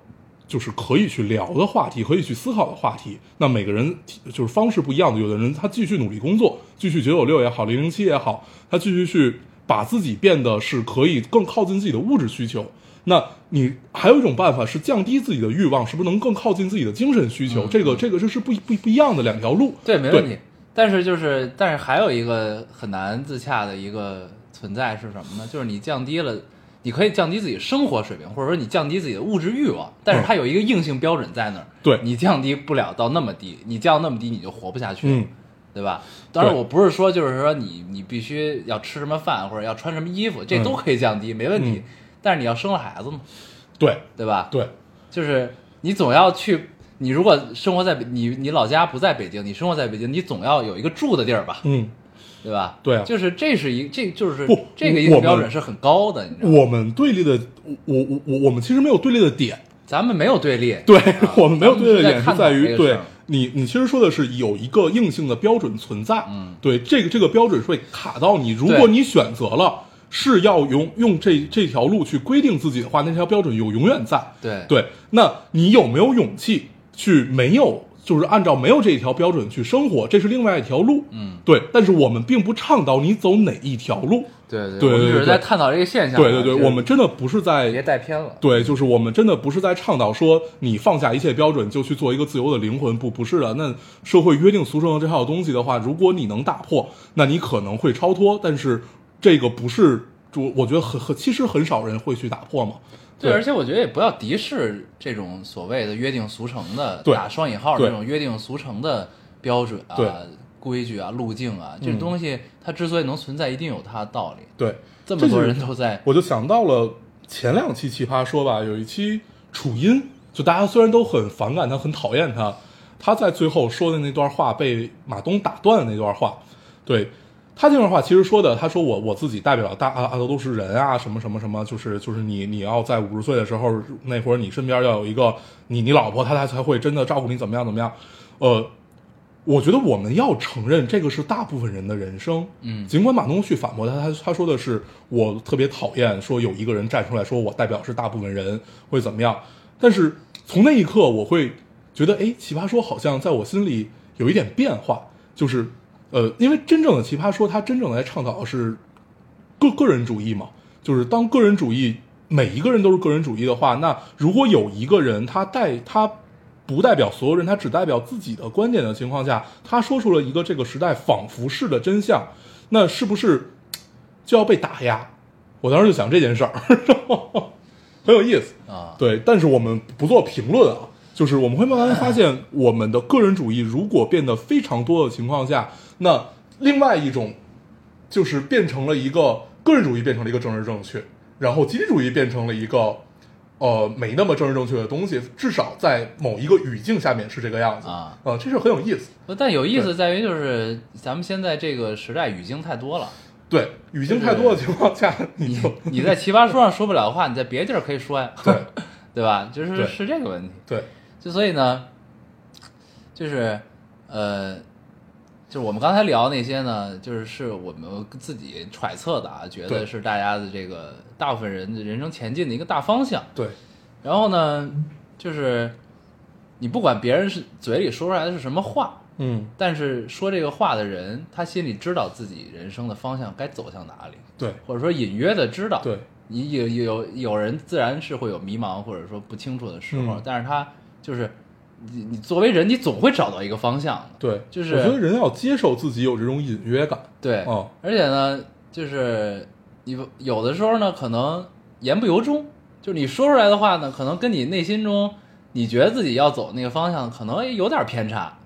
就是可以去聊的话题，可以去思考的话题。那每个人就是方式不一样的，有的人他继续努力工作，继续九九六也好，零零七也好，他继续去把自己变得是可以更靠近自己的物质需求。那你还有一种办法是降低自己的欲望，是不是能更靠近自己的精神需求？嗯这个这个这是不不不一样的两条路。对，没问题。但是就是，但是还有一个很难自洽的一个存在是什么呢？就是你降低了，你可以降低自己生活水平，或者说你降低自己的物质欲望，但是它有一个硬性标准在那儿，对你降低不了到那么低，你降那么低你就活不下去。嗯对吧？当然，我不是说就是说你你必须要吃什么饭或者要穿什么衣服，这嗯都可以降低，没问题嗯。但是你要生了孩子嘛，对。对吧？对，就是你总要去，你如果生活在北你你老家不在北京，你生活在北京，你总要有一个住的地儿吧，嗯，对吧？对啊。就是这是一这就是不这个硬性标准是很高的，你知道吗？我们对立的，我我我我们其实没有对立的点。咱们没有对立，对、啊我们没有对立的点是在于，对你你其实说的是有一个硬性的标准存在，嗯，对，这个这个标准是会卡到你，如果你选择了是要用用这这条路去规定自己的话，那条标准有永远在，对。对，那你有没有勇气去没有就是按照没有这一条标准去生活，这是另外一条路，嗯，对，但是我们并不倡导你走哪一条路，对对对我们只是在探讨这个现象啊，对对对，我们真的不是在别带偏了，对，就是我们真的不是在倡导说你放下一切标准就去做一个自由的灵魂，不，不是的。那社会约定俗成的这套东西的话，如果你能打破，那你可能会超脱，但是这个不是，我我觉得很很，其实很少人会去打破嘛。对，而且我觉得也不要敌视这种所谓的约定俗成的对。打双引号这种约定俗成的标准啊、规矩啊、路径啊，这东西它之所以能存在，一定有它的道理。对，这么多人都在，我就想到了前两期奇葩说吧，有一期楚音，就大家虽然都很反感他，很讨厌他，他在最后说的那段话被马东打断的那段话，对他这段话其实说的，他说我我自己代表大啊啊都都是人啊，什么什么什么，就是就是你你要在五十岁的时候，那会儿你身边要有一个你你老婆，她才才会真的照顾你怎么样怎么样，呃。我觉得我们要承认这个是大部分人的人生，嗯。尽管马东旭反驳他，他他说的是我特别讨厌说有一个人站出来说我代表是大部分人会怎么样，但是从那一刻我会觉得哎，奇葩说好像在我心里有一点变化，就是呃，因为真正的奇葩说，它真正来倡导的是个个人主义嘛，就是当个人主义每一个人都是个人主义的话，那如果有一个人他代他不代表所有人，他只代表自己的观点的情况下，他说出了一个这个时代仿佛是的真相，那是不是就要被打压？我当时就想这件事儿，[laughs] 很有意思。啊，对，但是我们不做评论啊，就是我们会慢慢发现，我们的个人主义如果变得非常多的情况下，那另外一种就是变成了一个个人主义变成了一个政治正确，然后集体主义变成了一个呃没那么政治正确的东西，至少在某一个语境下面是这个样子。啊。呃，这是很有意思。不但有意思在于就是咱们现在这个时代语境太多了，对，语境太多的情况下，你你就你在奇葩说上说不了的话，你在别的地儿可以说呀，对。[laughs] 对吧？就是是这个问题。对，就所以呢，就是呃，就是我们刚才聊那些呢，就是是我们自己揣测的啊，觉得是大家的这个大部分人的人生前进的一个大方向。对，然后呢，就是你不管别人是嘴里说出来的是什么话，嗯，但是说这个话的人，他心里知道自己人生的方向该走向哪里，对。或者说隐约的知道。对，你有有有人自然是会有迷茫或者说不清楚的时候，嗯。但是他就是你你作为人，你总会找到一个方向的。对，就是我觉得人要接受自己有这种隐约感。对，哦而且呢，就是你有的时候呢，可能言不由衷，就是你说出来的话呢，可能跟你内心中你觉得自己要走那个方向，可能诶有点偏差，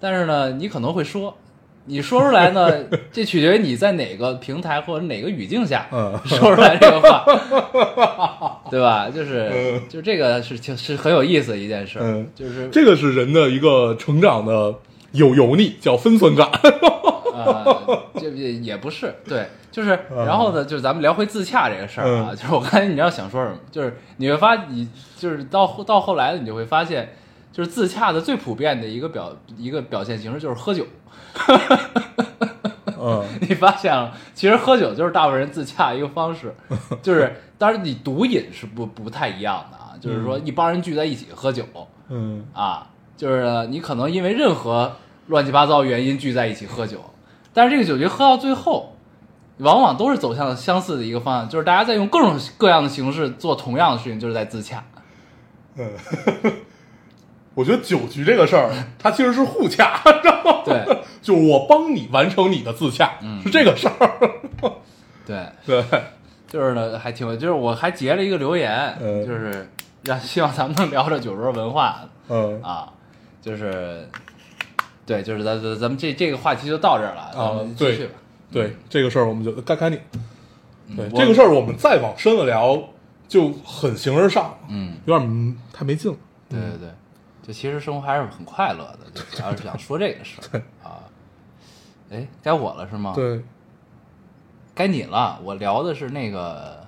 但是呢，你可能会说，你说出来呢，[laughs] 这取决于你在哪个平台或者哪个语境下嗯说出来这个话，[laughs] 对吧？就是就这个是挺是很有意思的一件事，嗯就是这个是人的一个成长的有油腻，叫分寸感。呃，[laughs] 这也也不是，对，就是，然后呢，就是咱们聊回自洽这个事儿啊，嗯 [laughs] 就是我刚才你要想说什么，就是你会发，你就是到后到后来，你就会发现，就是自洽的最普遍的一个表一个表现形式就是喝酒，[laughs] 嗯 [laughs] 你发现了，其实喝酒就是大部分人自洽一个方式，[laughs] 就是当然你毒瘾是不不太一样的啊，就是说一帮人聚在一起喝酒嗯啊，就是你可能因为任何乱七八糟原因聚在一起喝酒，但是这个酒局喝到最后，往往都是走向相似的一个方向，就是大家在用各种各样的形式做同样的事情，就是在自洽。嗯，[laughs] 我觉得酒局这个事儿，它其实是互洽，知道吗？对就是我帮你完成你的自洽，嗯。是这个事儿。对，[laughs] 对，就是呢，还挺，就是我还截了一个留言，嗯。就是让希望咱们能聊着酒桌文化嗯。啊，就是对，就是咱咱咱们这这个话题就到这儿了，咱们继续对吧。对，这个事儿我们就该该你。对这个事儿，我们再往深了聊，就很形而上，嗯，有点嗯太没劲了。对对对，就其实生活还是很快乐的，就主要是想说这个事儿。[laughs] 啊。哎，该我了是吗？，对，该你了。我聊的是那个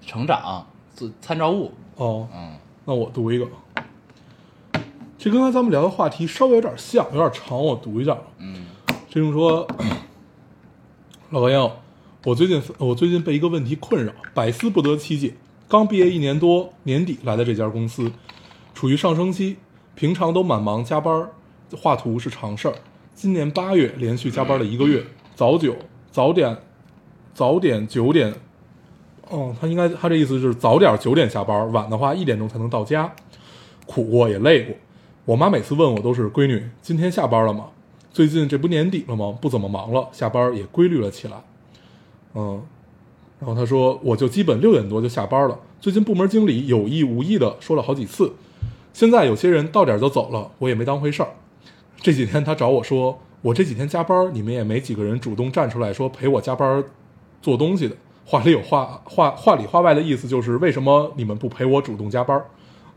成长自参照物，哦，嗯那我读一个，这跟刚才咱们聊的话题稍微有点像，有点长，我读一下。嗯这种说，[clears throat] 老朋友，我最近我最近被一个问题困扰，百思不得其解。刚毕业一年多，年底来的这家公司，处于上升期，平常都蛮忙加班，画图是常事儿。今年八月连续加班了一个月，早九早点早点九点，哦，他应该他这意思就是早点九点下班，晚的话一点钟才能到家。苦过也累过，我妈每次问我都是闺女，今天下班了吗？最近这不年底了吗？不怎么忙了，下班也规律了起来。嗯，然后他说，我就基本六点多就下班了。最近部门经理有意无意的说了好几次，现在有些人到点就走了，我也没当回事儿。这几天他找我说，我这几天加班，你们也没几个人主动站出来说陪我加班做东西的。话里有话，话话里话外的意思就是为什么你们不陪我主动加班？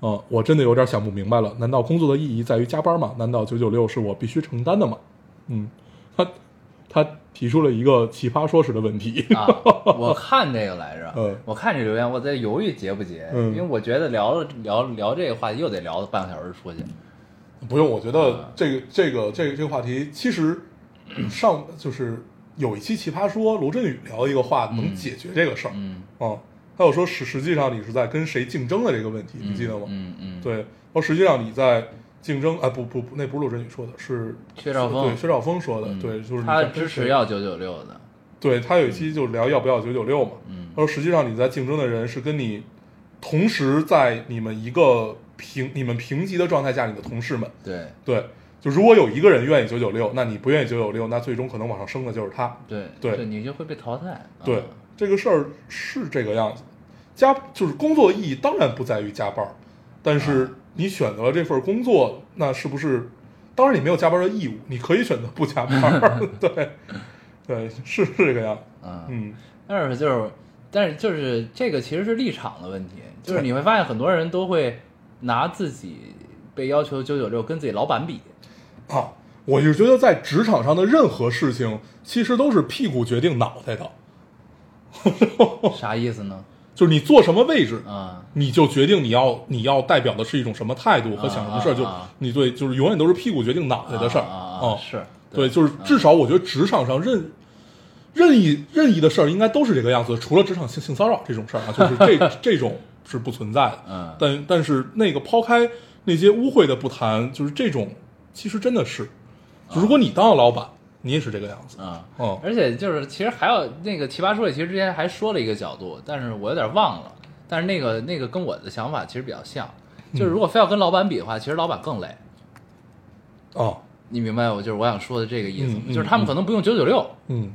嗯，我真的有点想不明白了。难道工作的意义在于加班吗？难道九九六是我必须承担的吗？嗯，他他提出了一个奇葩说式的问题。啊，我看这个来着，嗯 [laughs] 我看这留言，我在犹豫结不结，嗯因为我觉得聊了聊聊这个话题又得聊半个小时出去。不用，我觉得这个这个这个这个话题其实上就是有一期奇葩说，罗振宇聊一个话能解决这个事儿。嗯，嗯，还有说实实际上你是在跟谁竞争的这个问题，你记得吗？嗯嗯，对，然后实际上你在竞争，啊不不不，那不是罗振宇说的，是薛兆丰对薛兆丰说的，嗯对，就是他支持要九九六的，对他有一期就聊要不要九九六嘛，嗯他说实际上你在竞争的人是跟你同时在你们一个平你们平级的状态下，你的同事们，对对，就如果有一个人愿意九九六，那你不愿意九九六，那最终可能往上升的就是他。对对你就会被淘汰。对，啊这个事儿是这个样子。加就是工作意义当然不在于加班儿，但是你选择了这份工作，那是不是？当然你没有加班的义务，你可以选择不加班儿。[laughs] 对，对，是是这个样。嗯，嗯，但是就是，但是就是这个其实是立场的问题，就是你会发现很多人都会拿自己被要求九九六跟自己老板比。啊，我就觉得在职场上的任何事情，其实都是屁股决定脑袋的，[laughs] 啥意思呢？就是你坐什么位置，啊，你就决定你要你要代表的是一种什么态度和想什么事儿，就你对，就是永远都是屁股决定脑袋的事儿。啊是对，就是至少我觉得职场上任任意任意的事儿应该都是这个样子，除了职场性性骚扰这种事儿啊，就是这 [laughs] 这种是不存在的。嗯。但但是那个抛开那些污秽的不谈，就是这种其实真的是，就如果你当了老板，你也是这个样子。啊，哦而且就是其实还有那个奇葩说里，其实之前还说了一个角度，但是我有点忘了。但是那个那个跟我的想法其实比较像，就是如果非要跟老板比的话，其实老板更累。哦，你明白我就是我想说的这个意思。就是他们可能不用九九六，嗯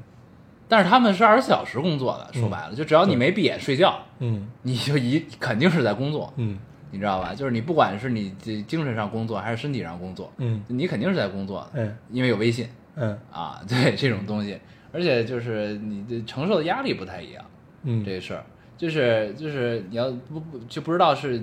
但是他们是二十四小时工作的。说白了，就只要你没闭眼睡觉，嗯你就一肯定是在工作，嗯你知道吧？就是你不管是你这精神上工作还是身体上工作，嗯你肯定是在工作的，嗯因为有微信嗯啊，对这种东西，而且就是你的承受的压力不太一样。嗯，这事儿，就是就是你要不不就不知道是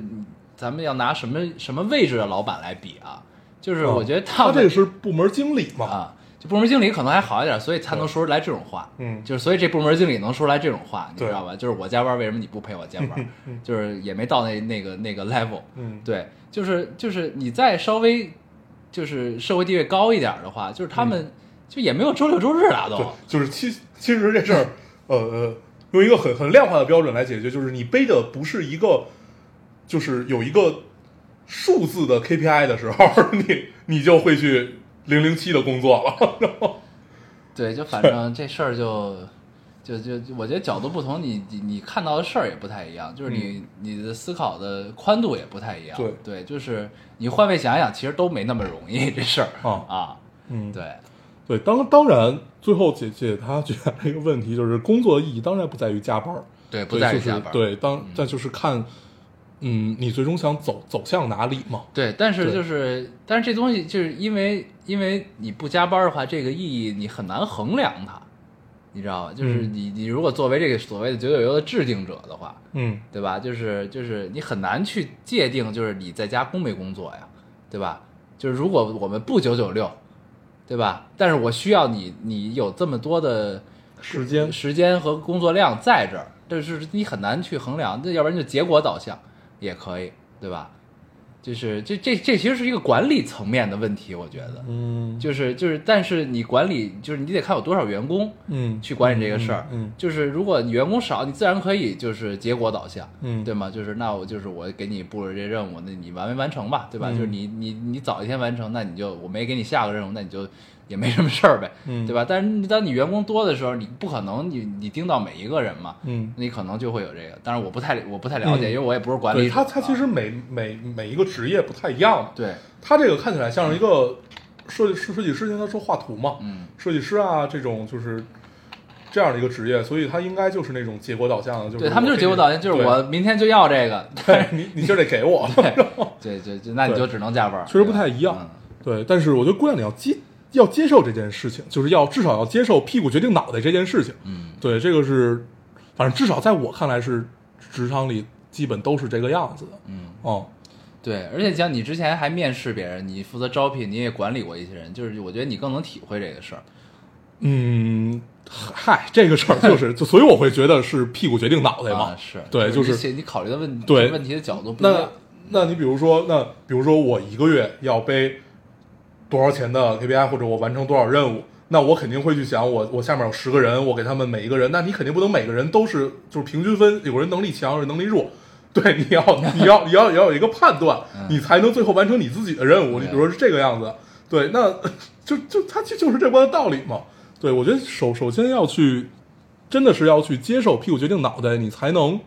咱们要拿什么什么位置的老板来比啊？就是我觉得哦他们这是部门经理嘛？啊，就部门经理可能还好一点，所以才能说出来这种话。嗯就是所以这部门经理能说出来这种话，你知道吧？就是我加班，为什么你不陪我加班？[laughs] 就是也没到那那个那个 level。嗯对，就是就是你再稍微就是社会地位高一点的话，就是他们就也没有周六周日了都。嗯对，就是其其实这事儿，[laughs] 呃呃，用一个很很量化的标准来解决，就是你背的不是一个，就是有一个数字的 KPI 的时候，[laughs] 你你就会去零零七的工作了。然 [laughs] 后对，就反正这事儿就就就就我觉得角度不同，你你你看到的事儿也不太一样，就是你、你的思考的宽度也不太一样。对对，就是你换位想想，其实都没那么容易 [laughs] 这事儿啊啊。嗯，对，对，当当然，最后解解他觉得这个问题，就是工作的意义当然不在于加班儿，对，不在于加班。对，当但就是看，嗯，你最终想走走向哪里嘛？对，但是就是，但是这东西就是因为因为你不加班的话，这个意义你很难衡量它，你知道吧？就是嗯你你如果作为这个所谓的九九六的制定者的话，嗯对吧？就是就是你很难去界定，就是你在家工没工作呀，对吧？就是如果我们不九九六，对吧？但是我需要你，你有这么多的时间时间和工作量在这儿，这是你很难去衡量。这要不然就结果导向也可以，对吧？就是这这这其实是一个管理层面的问题，我觉得，嗯就是就是，但是你管理就是你得看有多少员工，嗯，去管理这个事儿。嗯就是如果你员工少，你自然可以就是结果导向，嗯对吗？就是那我就是我给你布置这任务，那你完没完成吧，对吧？嗯就是你你你早一天完成，那你就我没给你下个任务，那你就也没什么事儿呗，嗯对吧？但是当你员工多的时候，你不可能你你盯到每一个人嘛，嗯，你可能就会有这个。但是我不太我不太了解，嗯因为我也不是管理。他他其实每每每一个职业不太一样。对，他这个看起来像是一个设计师，设计师现在说画图嘛，嗯，设计师啊这种就是这样的一个职业，所以他应该就是那种结果导向的，就是对他们就是结果导向，就是我明天就要这个，[laughs] 对你 [laughs] 你就得给我，对对对，那你就只能加班，确实不太一样嗯对，但是我觉得姑娘你要接要接受这件事情，就是要至少要接受屁股决定脑袋这件事情。嗯，对，这个是，反正至少在我看来是职场里基本都是这个样子的。嗯。哦，对，而且像你之前还面试别人，你负责招聘，你也管理过一些人，就是我觉得你更能体会这个事儿。嗯，嗨，这个事儿就是，就 [laughs] 所以我会觉得是屁股决定脑袋嘛。啊，是对，就是写你考虑的问对问题的角度不一那样。那你比如说，那比如说我一个月要背多少钱的 KPI，或者我完成多少任务，那我肯定会去想我我下面有十个人，我给他们每一个人，那你肯定不能每个人都是就是平均分，有人能力强，有人能力弱。对，你要 [laughs] 你要你要你要有一个判断，你才能最后完成你自己的任务。你比如说是这个样子，对，那 [laughs] 就就他就就是这般的道理嘛。对我觉得首首先要去，真的是要去接受屁股决定脑袋，你才能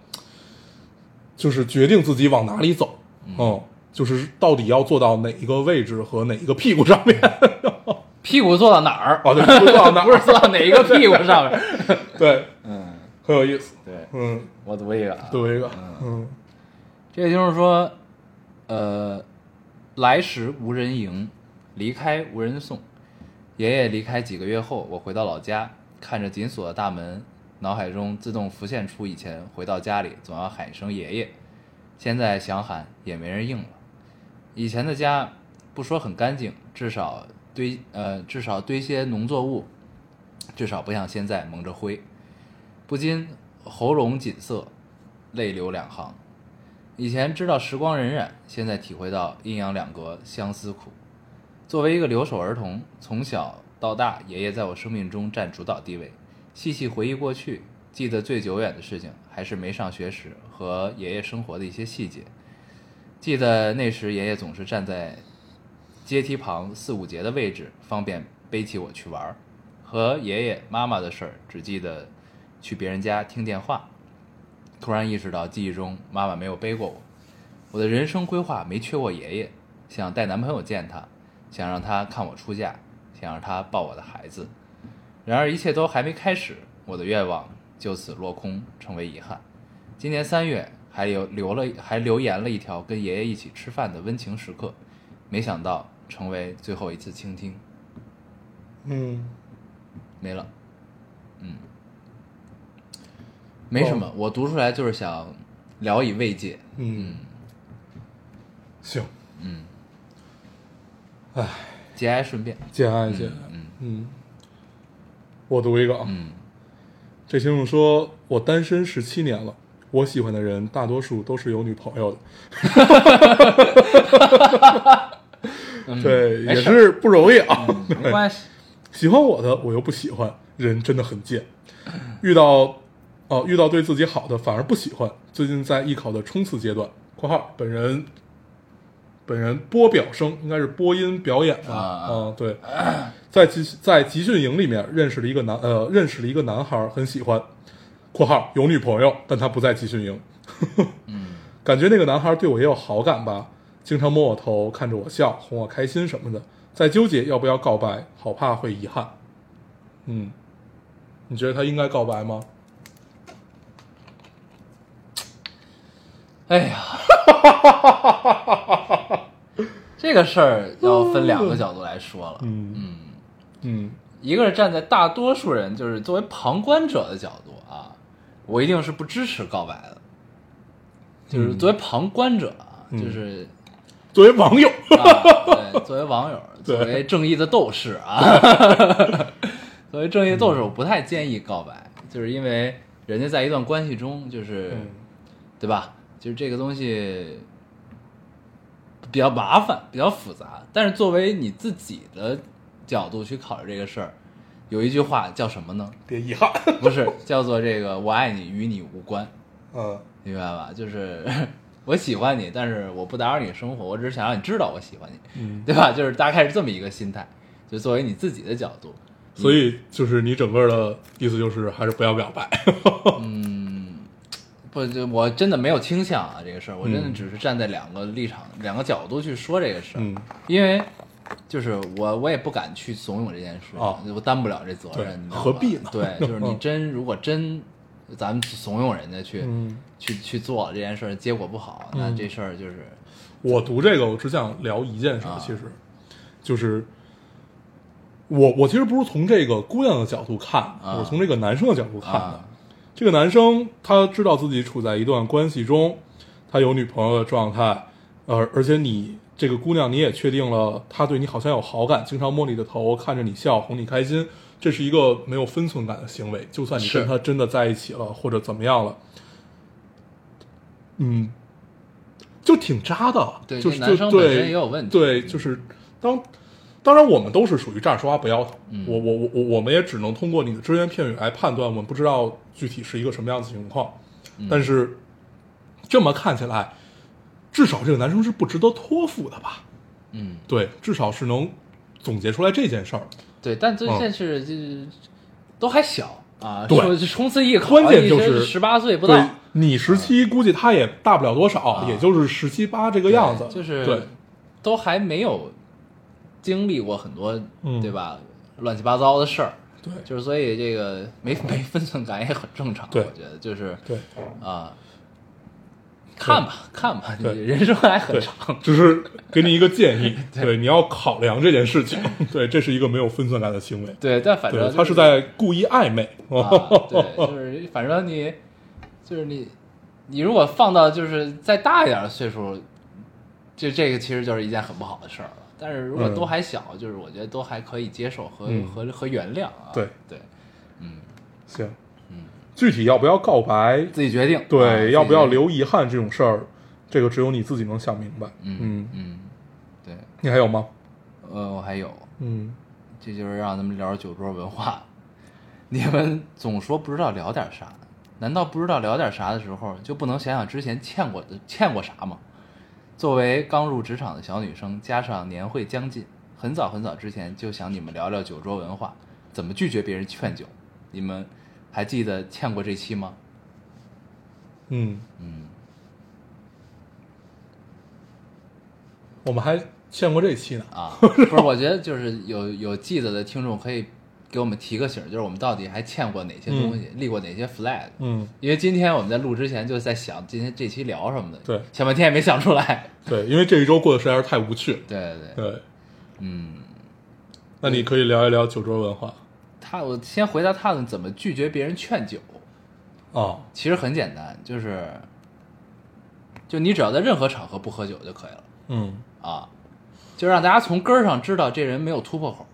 就是决定自己往哪里走。嗯，就是到底要做到哪一个位置和哪一个屁股上面。[laughs] 屁股坐到哪儿？哦，对，[laughs] 不是坐到哪一个屁股上面？[laughs] 对，嗯，很有意思。对，嗯，我读一个啊，读一个，嗯这个就是说，呃，来时无人迎，离开无人送。爷爷离开几个月后，我回到老家，看着紧锁的大门，脑海中自动浮现出以前回到家里总要喊一声爷爷，现在想喊也没人应了。以前的家不说很干净，至少堆呃至少堆些农作物，至少不像现在蒙着灰，不禁喉咙紧涩，泪流两行。以前知道时光荏苒，现在体会到阴阳两隔，相思苦。作为一个留守儿童，从小到大，爷爷在我生命中占主导地位。细细回忆过去，记得最久远的事情还是没上学时和爷爷生活的一些细节。记得那时，爷爷总是站在阶梯旁四五节的位置，方便背起我去玩儿。和爷爷妈妈的事儿，只记得去别人家听电话。突然意识到记忆中妈妈没有背过我，我的人生规划没缺过爷爷，想带男朋友见他，想让他看我出嫁，想让他抱我的孩子。然而一切都还没开始，我的愿望就此落空，成为遗憾。今年三月还有留了还留言了一条跟爷爷一起吃饭的温情时刻，没想到成为最后一次倾听，嗯没了。嗯，没什么，我读出来就是想聊以慰藉。嗯，行，嗯，哎，节哀顺变。节哀节哀，嗯嗯，我读一个啊，嗯这听众说，我单身十七年了，我喜欢的人大多数都是有女朋友的，[laughs] 嗯，对，也是不容易啊。没关系。喜欢我的我又不喜欢，人真的很贱。遇到哦、遇到对自己好的反而不喜欢。最近在艺考的冲刺阶段（括号本人本人播表生应该是播音表演吧？啊嗯，对，[clears throat] 在集在集训营里面认识了一个男呃认识了一个男孩，很喜欢（括号有女朋友，但他不在集训营）。嗯感觉那个男孩对我也有好感吧，经常摸我头，看着我笑，哄我开心什么的，在纠结要不要告白，好怕会遗憾。嗯，你觉得他应该告白吗？哎呀，这个事儿要分两个角度来说了。嗯嗯，嗯一个是站在大多数人，就是作为旁观者的角度啊，我一定是不支持告白的。就是作为旁观者啊，嗯就是作为网友，啊，[laughs] 对，作为网友，对作为正义的斗士啊，[laughs] 作为正义的斗士，我不太建议告白，就是因为人家在一段关系中，就是、嗯对吧？就是这个东西比较麻烦，比较复杂。但是作为你自己的角度去考虑这个事儿，有一句话叫什么呢？别遗憾。[laughs] 不是叫做这个“我爱你与你无关”，嗯明白吧？就是 [laughs] 我喜欢你，但是我不打扰你生活，我只是想让你知道我喜欢你，嗯，对吧？就是大概是这么一个心态，就作为你自己的角度，所以就是你整个的意思就是还是不要表白。[laughs] 嗯，不，就我真的没有倾向啊，这个事儿，我真的嗯只是站在两个立场、两个角度去说这个事儿，嗯因为就是我我也不敢去怂恿这件事，哦我担不了这责任，何必呢对，就是你 [laughs] 真如果真咱们怂恿人家去、嗯去去做这件事，结果不好，那嗯这事儿就是我读这个，我只想聊一件事，啊其实就是我我其实不是从这个姑娘的角度看，啊我是从这个男生的角度看的。啊这个男生他知道自己处在一段关系中，他有女朋友的状态，呃，而且你这个姑娘你也确定了，她对你好像有好感，经常摸你的头，看着你笑，哄你开心，这是一个没有分寸感的行为。就算你跟他真的在一起了，或者怎么样了，嗯，就挺渣的，对就是男生对本身也有问题对，就是当当然，我们都是属于站着说话不腰疼。嗯我我我我我们也只能通过你的只言片语来判断，我们不知道具体是一个什么样的情况。嗯但是这么看起来，至少这个男生是不值得托付的吧？嗯，对，至少是能总结出来这件事儿。对，但这嗯件事就是都还小啊，对。说冲刺艺考，关键就是十八岁不对到，你十七，估计他也大不了多少，啊。也就是十七八这个样子。就是对，都还没有经历过很多，嗯。对吧？乱七八糟的事儿，对。就是所以这个没 [laughs] 没分寸感也很正常，我觉得就是对。啊，看吧看吧，你对人生还很长，，只是给你一个建议，[laughs] 对，你要考量这件事情。对，这是一个没有分寸感的行为。对，但反正他是在故意暧昧。啊，[laughs] 对，就是反正你就是你你如果放到就是再大一点的岁数，这这个其实就是一件很不好的事儿了。但是如果嗯都还小，就是我觉得都还可以接受和、嗯和和原谅啊。对对，嗯行，具体要不要告白，自己决定。啊对，要不要？留遗憾这种事儿，这个只有你自己能想明白。嗯嗯，嗯，对，你还有吗？呃，我还有，嗯，这就是让咱们聊酒桌文化。[laughs] 你们总说不知道聊点啥，难道不知道聊点啥的时候，就不能想想之前欠过的欠过啥吗？作为刚入职场的小女生，加上年会将近，很早很早之前就想你们聊聊酒桌文化，怎么拒绝别人劝酒。你们还记得欠过这期吗？嗯，嗯，我们还欠过这期呢。啊，[laughs] 不是，我觉得就是有有记得的听众可以给我们提个醒儿，就是我们到底还欠过哪些东西，立过哪些 flag。嗯，因为今天我们在录之前就在想今天这期聊什么的，对想半天也没想出来。对，因为这一周过得实在是太无趣。对对对，对，嗯，那你可以聊一聊酒桌文化他我先回答他们怎么拒绝别人劝酒，哦。其实很简单，就是就你只要在任何场合不喝酒就可以了嗯啊，就让大家从根儿上知道这人没有突破口。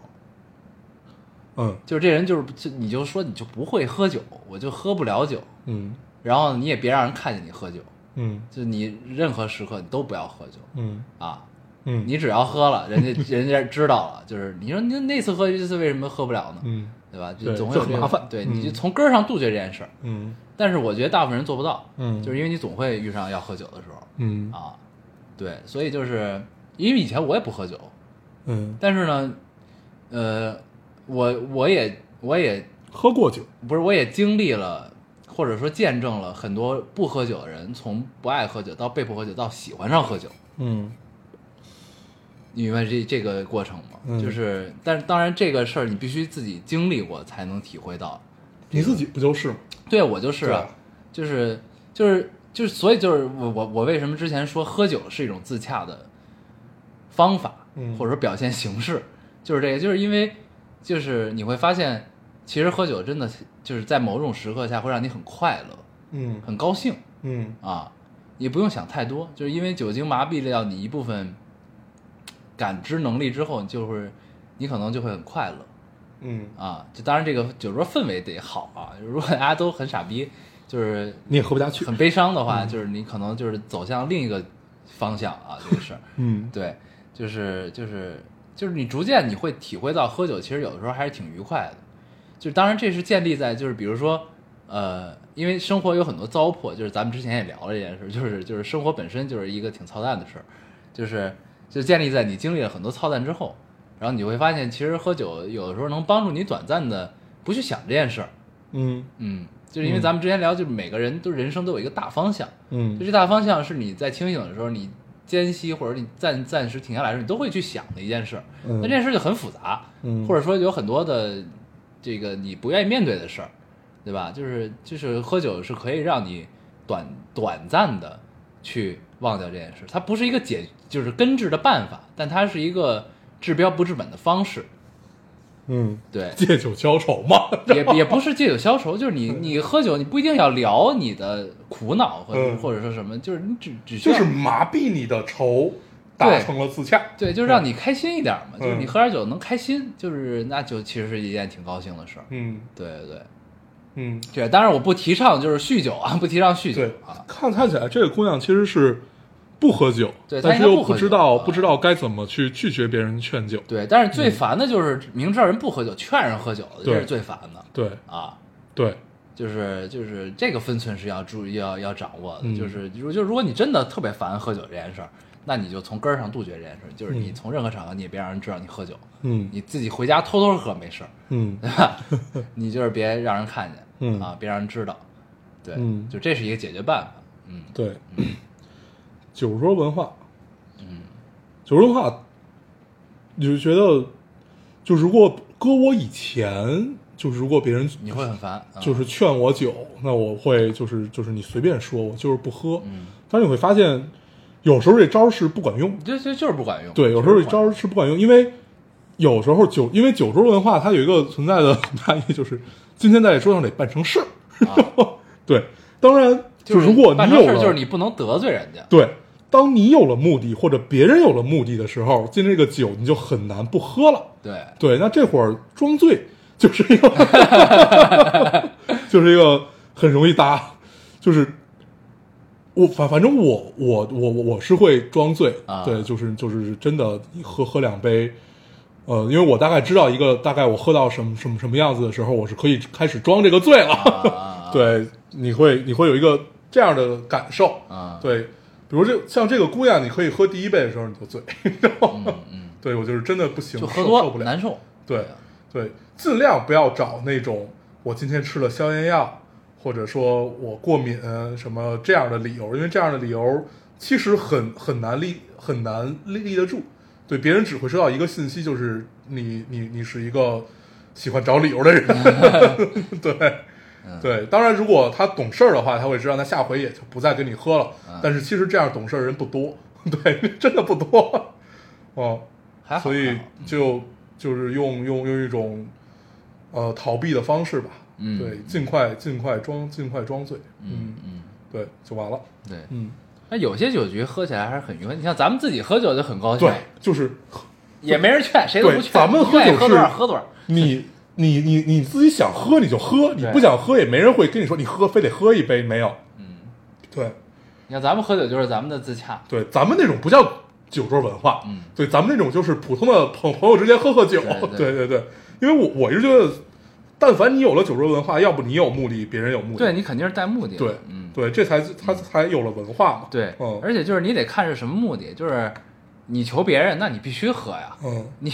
嗯就是这人就是就你就说你就不会喝酒，我就喝不了酒，嗯然后你也别让人看见你喝酒，嗯就你任何时刻你都不要喝酒嗯啊，嗯，你只要喝了，人家人家知道了，就是你说你那次喝这次为什么喝不了呢？嗯对吧？就总会有很麻烦对，嗯你就从根儿上杜绝这件事儿。嗯但是我觉得大部分人做不到，嗯就是因为你总会遇上要喝酒的时候嗯啊，对，所以就是因为以前我也不喝酒，嗯，但是呢，呃，我我也我也喝过酒。不是，我也经历了，或者说见证了很多不喝酒的人，从不爱喝酒到被迫喝酒，到喜欢上喝酒。嗯你明白这这个过程吗？嗯就是，但是当然这个事儿你必须自己经历过才能体会到。你自己不就是吗？对我就是啊，就是就是就是，所以就是我我我为什么之前说喝酒是一种自洽的方法，嗯或者说表现形式，就是这个，就是因为就是你会发现，其实喝酒真的就是在某种时刻下会让你很快乐，嗯很高兴。嗯啊，也不用想太多，就是因为酒精麻痹掉你一部分感知能力之后，你就会你可能就会很快乐嗯，啊。就当然这个酒桌氛围得好啊，如果大家都很傻逼，就是你也喝不下去。很悲伤的话，就是你可能就是走向另一个方向啊，这个事儿。嗯 [laughs] 对，就是就是就是你逐渐你会体会到喝酒其实有的时候还是挺愉快的，就是当然这是建立在就是比如说呃，因为生活有很多糟粕，就是咱们之前也聊了这件事，就是就是生活本身就是一个挺操蛋的事儿，就是就建立在你经历了很多操蛋之后，然后你会发现其实喝酒有的时候能帮助你短暂的不去想这件事儿，嗯。嗯，就是因为咱们之前聊，就是每个人都人生都有一个大方向，嗯。就嗯这大方向是你在清醒的时候，你间隙或者你暂暂时停下来的时候，你都会去想的一件事那这件事就很复杂，嗯。或者说有很多的这个你不愿意面对的事儿，对吧？就是就是喝酒是可以让你短短暂的去忘掉这件事，它不是一个解就是根治的办法，但它是一个治标不治本的方式。嗯，对，借酒消愁嘛。也也不是借酒消愁，就是你你喝酒，你不一定要聊你的苦恼和、嗯或者说什么，就是你只只需要就是麻痹你的愁，达成了自洽。对，就是让你开心一点嘛，就是你嗯喝点酒能开心，就是那就其实是一件挺高兴的事儿。嗯对对对，嗯，对，当然我不提倡就是酗酒啊，不提倡酗酒对啊，，看看起来这个姑娘其实是不喝酒，对他但是又应该不喝酒不知道啊不知道该怎么去拒绝别人劝酒。对，但是最烦的就是明知道人不喝酒，劝人喝酒的，这对是最烦的对啊。对，就是就是这个分寸是要注意要要掌握的，嗯就是如就如果你真的特别烦喝酒这件事儿，那你就从根儿上杜绝这件事儿，就是你嗯。从任何场合你也别让人知道你喝酒，嗯。你自己回家偷偷喝没事儿，嗯。对吧？[laughs] 你就是别让人看见，嗯。啊，别让人知道，对，嗯就这是一个解决办法，嗯对，酒桌文化，嗯，酒桌文化，你就觉得，就如果搁我以前，就是如果别人你会很烦，啊就是劝我酒，那我会就是就是你随便说，我就是不喝。嗯，但是你会发现，有时候这招是不管用。这这就是不管用，对，有时候这招是不管用，因为有时候酒，因为酒桌文化它有一个存在的 [laughs] 含义，就是今天在桌上得办成事儿。啊 [laughs] 对，当然，就是如果你有就是你不能得罪人家，对，当你有了目的或者别人有了目的的时候，今天这个酒你就很难不喝了。对，对，那这会儿装醉就是一个，[laughs] 就是一个很容易搭，就是我反反正我我我我我是会装醉，啊。对，就是就是真的喝喝两杯，呃，因为我大概知道一个大概我喝到什么什么什么样子的时候，我是可以开始装这个醉了，啊 [laughs] 对，你会你会有一个这样的感受，啊，对，比如这像这个姑娘，你可以喝第一杯的时候你就醉，[laughs] 嗯嗯，对我就是真的不行，就喝多受受不了，难受，对对，尽量不要找那种我今天吃了消炎药，或者说我过敏什么这样的理由，因为这样的理由其实很很难立很难立立得住。对，别人只会收到一个信息，就是你你你是一个喜欢找理由的人。[laughs] [laughs] 对。对，当然，如果他懂事儿的话，他会知道，那下回也就不再跟你喝了。嗯但是其实这样懂事儿的人不多，[laughs] 对，真的不多。哦，还好，所以就就是用用用一种呃逃避的方式吧，嗯。对，尽快尽快装尽快装醉，嗯嗯，对，就完了，对。嗯，那有些酒局喝起来还是很愉快，你像咱们自己喝酒就很高兴，对，就是也没人劝，谁都不劝。咱们喝酒喝多少是喝多少。你你你你自己想喝你就喝，你不想喝也没人会跟你说你喝非得喝一杯，没有，嗯，对。你看咱们喝酒就是咱们的自洽，对，咱们那种不叫酒桌文化，嗯。对，咱们那种就是普通的朋朋友之间喝喝酒，对对对。对 [laughs] 对，因为我我一直觉得，但凡你有了酒桌文化，要不你有目的，别人有目的，对你肯定是带目的的。对，嗯，对，这才他才有了文化嘛。对，嗯而且就是你得看是什么目的，就是你求别人，那你必须喝呀。嗯，你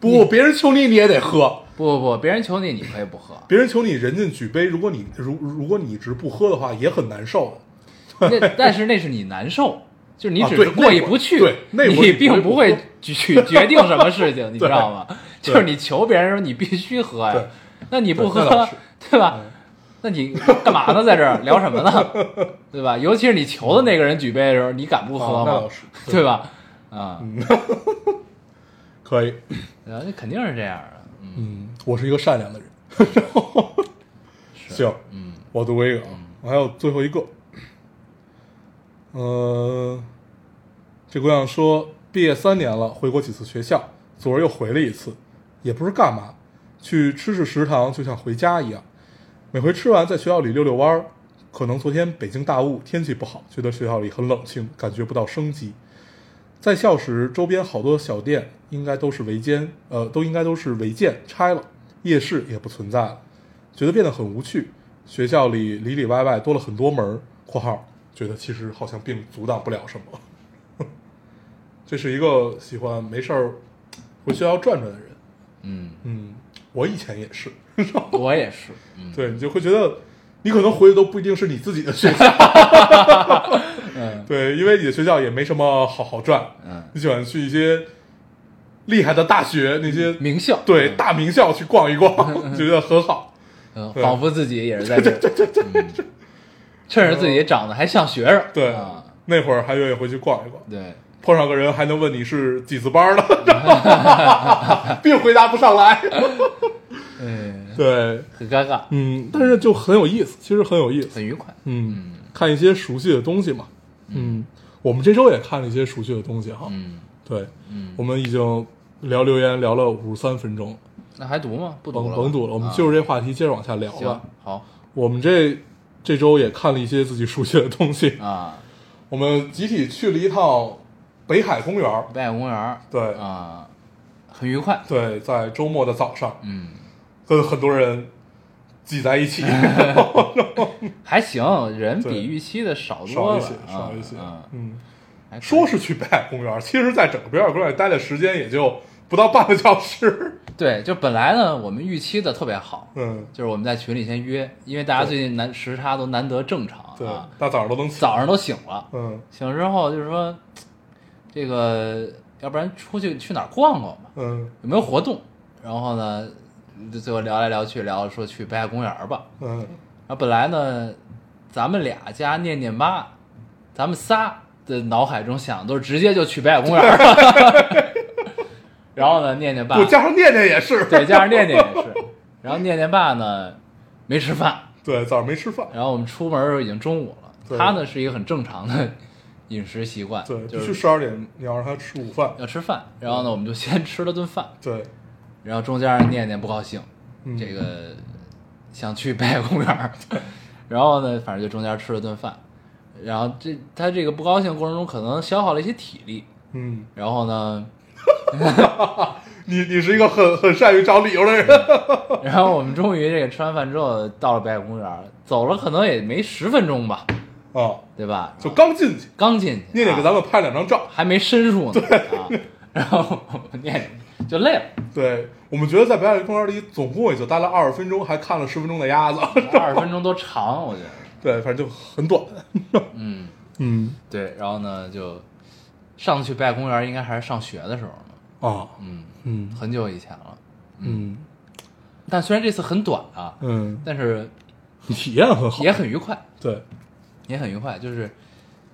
不，别人求你你也得喝，不不不，别人求你，你可以不喝。别人求你人家举杯，如果你如如果你一直不喝的话，也很难受的。那但 [laughs] 是那是你难受，就是你啊只是过意不去，对那你并不会去去决定什么事情，你知道吗？[laughs] 就是你求别人的时候，你必须喝呀对。那你不喝 [laughs] 对吧？那你干嘛呢？在这儿聊什么呢？[laughs] 对吧？尤其是你求的那个人举杯的时候，你敢不喝吗对吧？啊，[laughs] 可以？[coughs] 那肯定是这样的。嗯，嗯，我是一个善良的人。行，嗯我读一个，我还有最后一个。呃，这姑娘说，毕业三年了，回过几次学校，昨儿又回了一次，也不是干嘛，去吃吃食堂，就像回家一样。每回吃完，在学校里溜溜弯儿。可能昨天北京大雾，天气不好，觉得学校里很冷清，感觉不到生机。在校时，周边好多小店应该都是违建，呃，都应该都是违建拆了，夜市也不存在了，觉得变得很无趣。学校里里里外外多了很多门儿（括号觉得其实好像并阻挡不了什么）。[laughs] 这是一个喜欢没事儿回学校转转的人。嗯，嗯，我以前也是，[laughs] 我也是。嗯，对你就会觉得你可能回的都不一定是你自己的学校，[laughs] 嗯。[laughs] 对，因为你的学校也没什么好好转，嗯，你喜欢去一些厉害的大学，那些名校。对大名校去逛一逛，觉得很好。嗯，仿佛自己也是在这儿，嗯。趁着自己长得还像学生，对，啊，那会儿还愿意回去逛一逛，对，碰上个人还能问你是几次班的，[laughs] 并回答不上来。嗯，对，很尴尬，嗯，但是就很有意思，其实很有意思。很愉快，嗯，看一些熟悉的东西嘛。嗯，我们这周也看了一些熟悉的东西哈。嗯对，嗯，我们已经聊留言聊了五十三分钟，那还读吗？不读了，甭甭读了，我们啊就着这话题接着往下聊吧。好我们这这周也看了一些自己熟悉的东西。啊，我们集体去了一趟北海公园儿，北海公园儿。对。啊，很愉快。对，在周末的早上，嗯，跟很多人挤在一起，[laughs] 还行，人对。比预期的少多了，少一些，啊少一些。嗯，，说是去北海公园儿，其实在整个北海公园里待的时间也就不到半个小时，对，就本来呢，我们预期的特别好，嗯，就是我们在群里先约，因为大家最近难时差都难得正常对啊，，大早上都能起，早上都醒了，嗯。醒了之后就是说，这个要不然出去去哪儿逛逛吧，嗯有没有活动？然后呢，就最后聊来聊去，聊说去北海公园吧。嗯，然后本来呢，咱们俩加念念妈，咱们仨的脑海中想都是直接就去北海公园儿。[laughs] 然后呢，念念爸不加上念念也是，对，加上念念也是。然后念念爸呢没吃饭，对，早上没吃饭，然后我们出门的时候已经中午了。他呢是一个很正常的饮食习惯，对，必须就是十二点你要让他吃午饭，要吃饭。然后呢，我们就先 [laughs] 吃了顿饭，对，然后中间念念不高兴，嗯。这个想去北海公园儿，[laughs] 然后呢，反正就中间吃了顿饭，然后这他这个不高兴过程中可能消耗了一些体力，嗯，然后呢，[laughs] 你你是一个很很善于找理由的人，然后我们终于这个吃完饭之后到了北海公园，走了可能也没十分钟吧，啊，对吧？就刚进去，刚进去，啊念念给咱们拍两张照，还没深入呢，啊，然后念念就累了，对我们觉得在北海公园里总共也就待了二十分钟，还看了十分钟的鸭子，二十分钟多长，我觉得，对，反正就很短，[laughs] 嗯，嗯。对，然后呢就上次去北海公园应该还是上学的时候呢，啊，嗯，嗯。很久以前了。嗯但虽然这次很短啊，嗯，但是体验很好，也很愉快，对，也很愉快，就是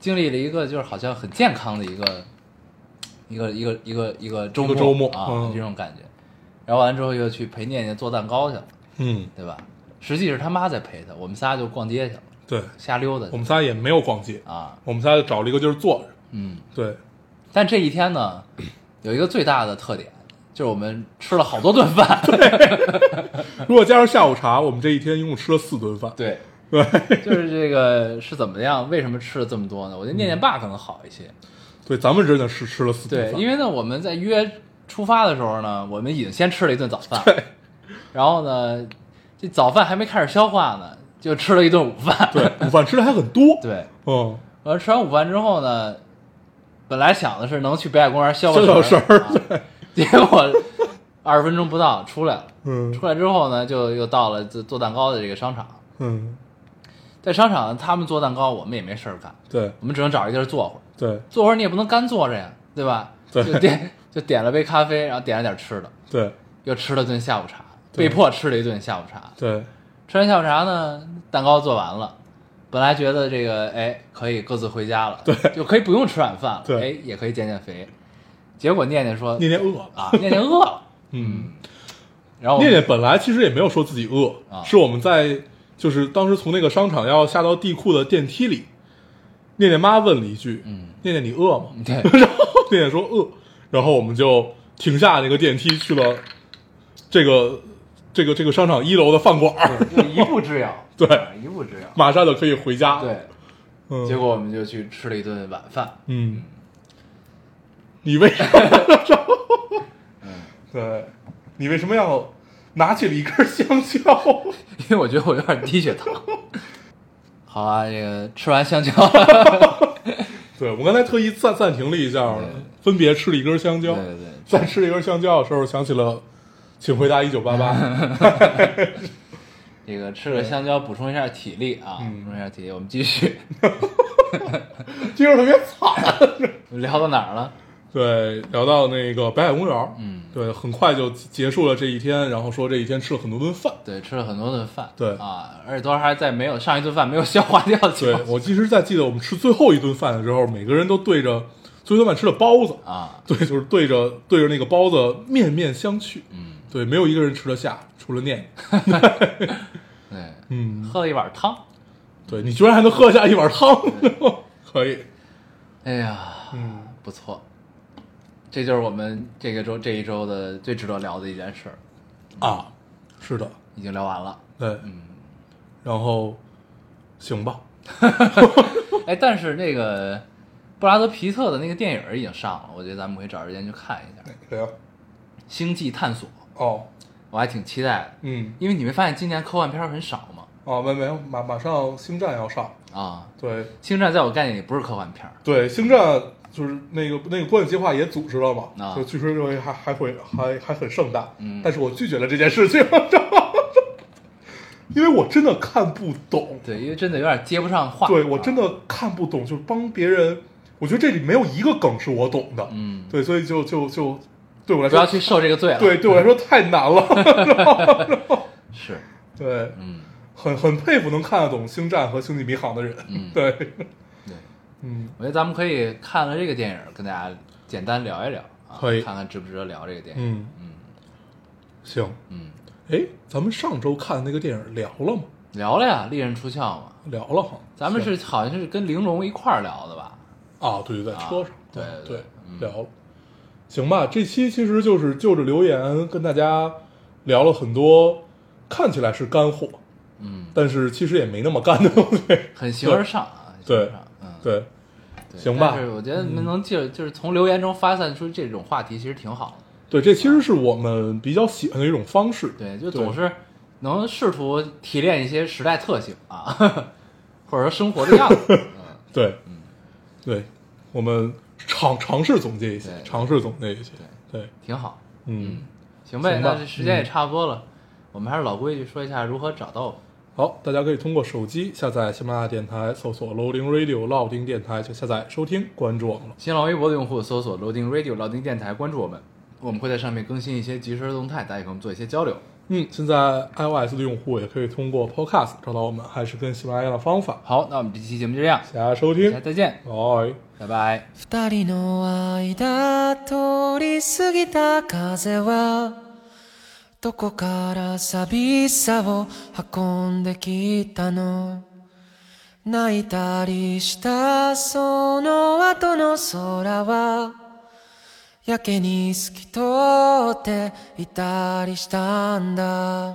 经历了一个就是好像很健康的一个一个一个一个一个周末个周末啊、嗯这种感觉。然后完了之后又去陪念念做蛋糕去了，嗯对吧？实际是他妈在陪他，我们仨就逛街去了，对，瞎溜达去我们仨也没有逛街，啊，我们仨就找了一个地儿坐着，嗯。对，但这一天呢，有一个最大的特点，就是我们吃了好多顿饭。[laughs] 如果加上下午茶，我们这一天一共吃了四顿饭，对，对，[laughs] 就是这个是怎么样？为什么吃了这么多呢？我觉得念念爸可能好一些。对，咱们真的是吃了四顿对，因为呢，我们在约出发的时候呢，我们已经先吃了一顿早饭，对然后呢，这早饭还没开始消化呢，就吃了一顿午饭。对，午饭吃的还很多，[laughs] 对，嗯，完了吃完午饭之后呢，本来想的是能去北海公园消个消消食食儿啊结果二十分钟不到出来了。嗯出来之后呢，就又到了做做蛋糕的这个商场，嗯，在商场他们做蛋糕，我们也没事儿干，对我们只能找一地儿坐会儿。对坐会儿你也不能干坐着呀，对吧？对就点就点了杯咖啡，然后点了点吃的，对又吃了顿下午茶，被迫吃了一顿下午茶。对，吃完下午茶呢，蛋糕做完了，本来觉得这个哎可以各自回家了，对就可以不用吃晚饭了，对哎也可以减减肥。结果念念说念念饿了，啊，念念饿了，嗯，然后念念本来其实也没有说自己饿，啊是我们在就是当时从那个商场要下到地库的电梯里，念念妈问了一句，嗯，念念你饿吗？对。[laughs] 然后念念说饿，然后我们就停下那个电梯去了这个这个这个商场一楼的饭馆一步之遥，[laughs] 对。啊一步之遥。马上就可以回家。对，嗯，结果我们就去吃了一顿晚饭，嗯，你为什么？[laughs] 嗯。对，你为什么要拿起了一根香蕉？[laughs] 因为我觉得我有点低血糖。[laughs] 好啊，这个吃完香蕉，[laughs] 对我刚才特意暂暂停了一下，分别吃了一根香蕉。对对对在吃了一根香蕉的时候，想起了《请回答一九八八》。这个吃个香蕉补充一下体力啊，嗯补充一下体力。我们继续今儿特别惨。聊到哪儿了？对，聊到那个北海公园，嗯，对，很快就结束了这一天，然后说这一天吃了很多顿饭。对，吃了很多顿饭，对啊，而且都还在没有上一顿饭没有消化掉的情对我其实在记得我们吃最后一顿饭的时候，每个人都对着最后一顿饭吃的包子，啊，对，就是对着对着那个包子面面相觑。嗯，对，没有一个人吃得下，除了念。[laughs] 对，嗯，喝了一碗汤，对你居然还能喝下一碗汤，[laughs] 可以。哎呀，嗯，不错，这就是我们这个周这一周的最值得聊的一件事儿，啊，是的，已经聊完了，对，嗯，然后行吧，[laughs] 哎，但是那个布拉德皮特的那个电影已经上了，我觉得咱们可以找时间去看一下《对啊，星际探索》，哦，我还挺期待的，嗯，因为你没发现今年科幻片很少吗？哦，没没有，马马上星战要上，啊，对。星战在我概念里不是科幻片，对，星战就是那个那个观影计划也组织了嘛，啊。就据说认为还还会还还很盛大，嗯。但是我拒绝了这件事情，[laughs] 因为我真的看不懂，对，因为真的有点接不上话。啊对我真的看不懂，就是帮别人，我觉得这里没有一个梗是我懂的，嗯，对，所以就就就对我来说，不要去受这个罪了。对对我来说太难了 [laughs] [laughs] 是，对，嗯，很很佩服能看得懂星战和星际迷航的人，嗯，对，嗯，我觉得咱们可以看了这个电影，跟大家简单聊一聊啊，可以看看值不值得聊这个电影。嗯嗯行，嗯，哎，咱们上周看的那个电影聊了吗？聊了呀，利刃出鞘嘛，聊了哈，咱们是好像是跟玲珑一块儿聊的吧？啊，对对，在车上，对嗯对聊了。行吧，这期其实就是就着留言跟大家聊了很多，看起来是干货，嗯，但是其实也没那么干的东西。很形而上啊，[laughs] 对对，行吧是我觉得能就就是从留言中发散出这种话题，其实挺好的。对，这其实是我们比较喜欢的一种方式。对，就总是能试图提炼一些时代特性啊，[laughs] 或者说生活的样子。[laughs] 嗯对，嗯，对，我们尝尝试总结一些，尝试总结一些。对，挺好。嗯，行呗，那这时间也差不多了，我们还是老规矩，说一下如何找到我们。好，大家可以通过手机下载喜马拉雅电台，搜索 Loading Radio 老丁电台就下载收听，关注我们了。新浪微博的用户搜索 Loading Radio 老丁电台，关注我们，我们会在上面更新一些即时的动态，大家可以跟我们做一些交流。嗯，现在 iOS 的用户也可以通过 Podcast 找到我们，还是跟喜马拉雅的方法。好，那我们这期节目就这样，大家收听大，家再见，拜。拜拜。二どこから寂しさを運んできたの？泣いたりしたその後の空はやけに透き通っていたりしたんだ。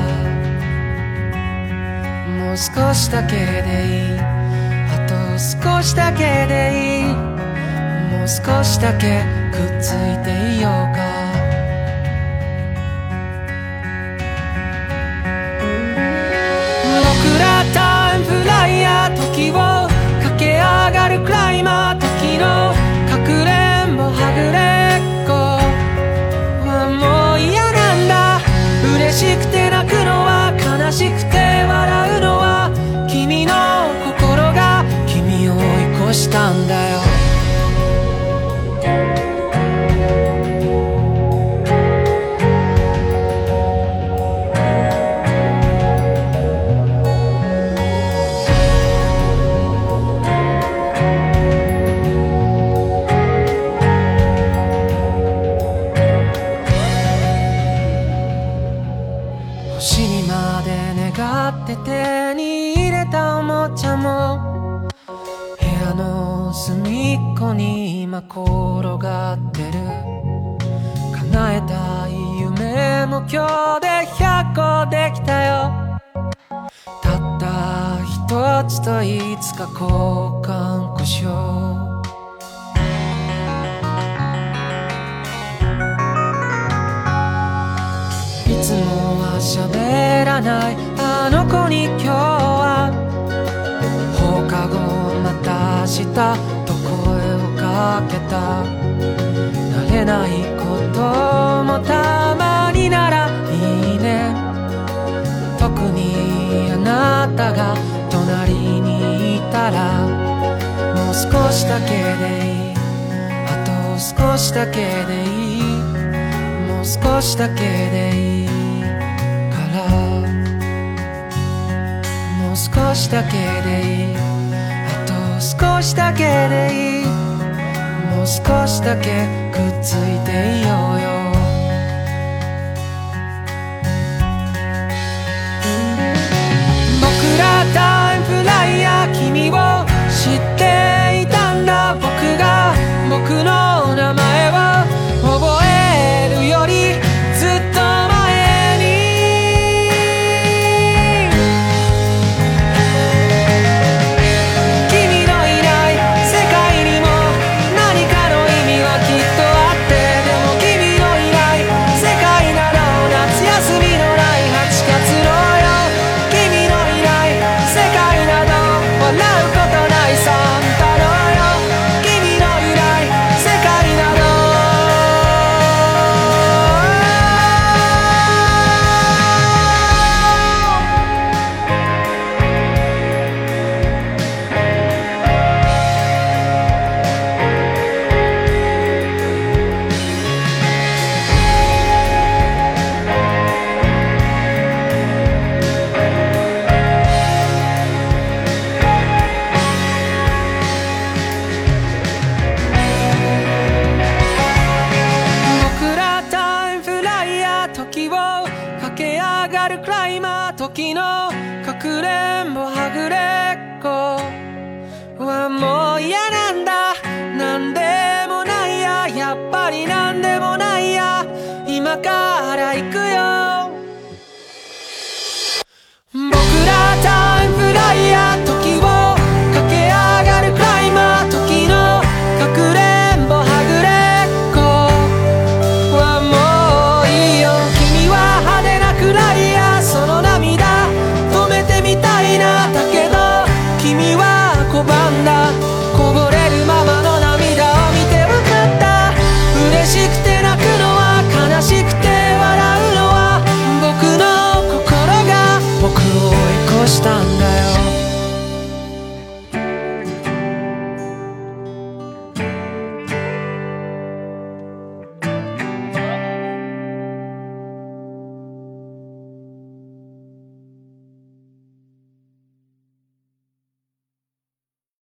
もう少しだけでいい。あと少しだけでいいもう少しだけくっついていようか。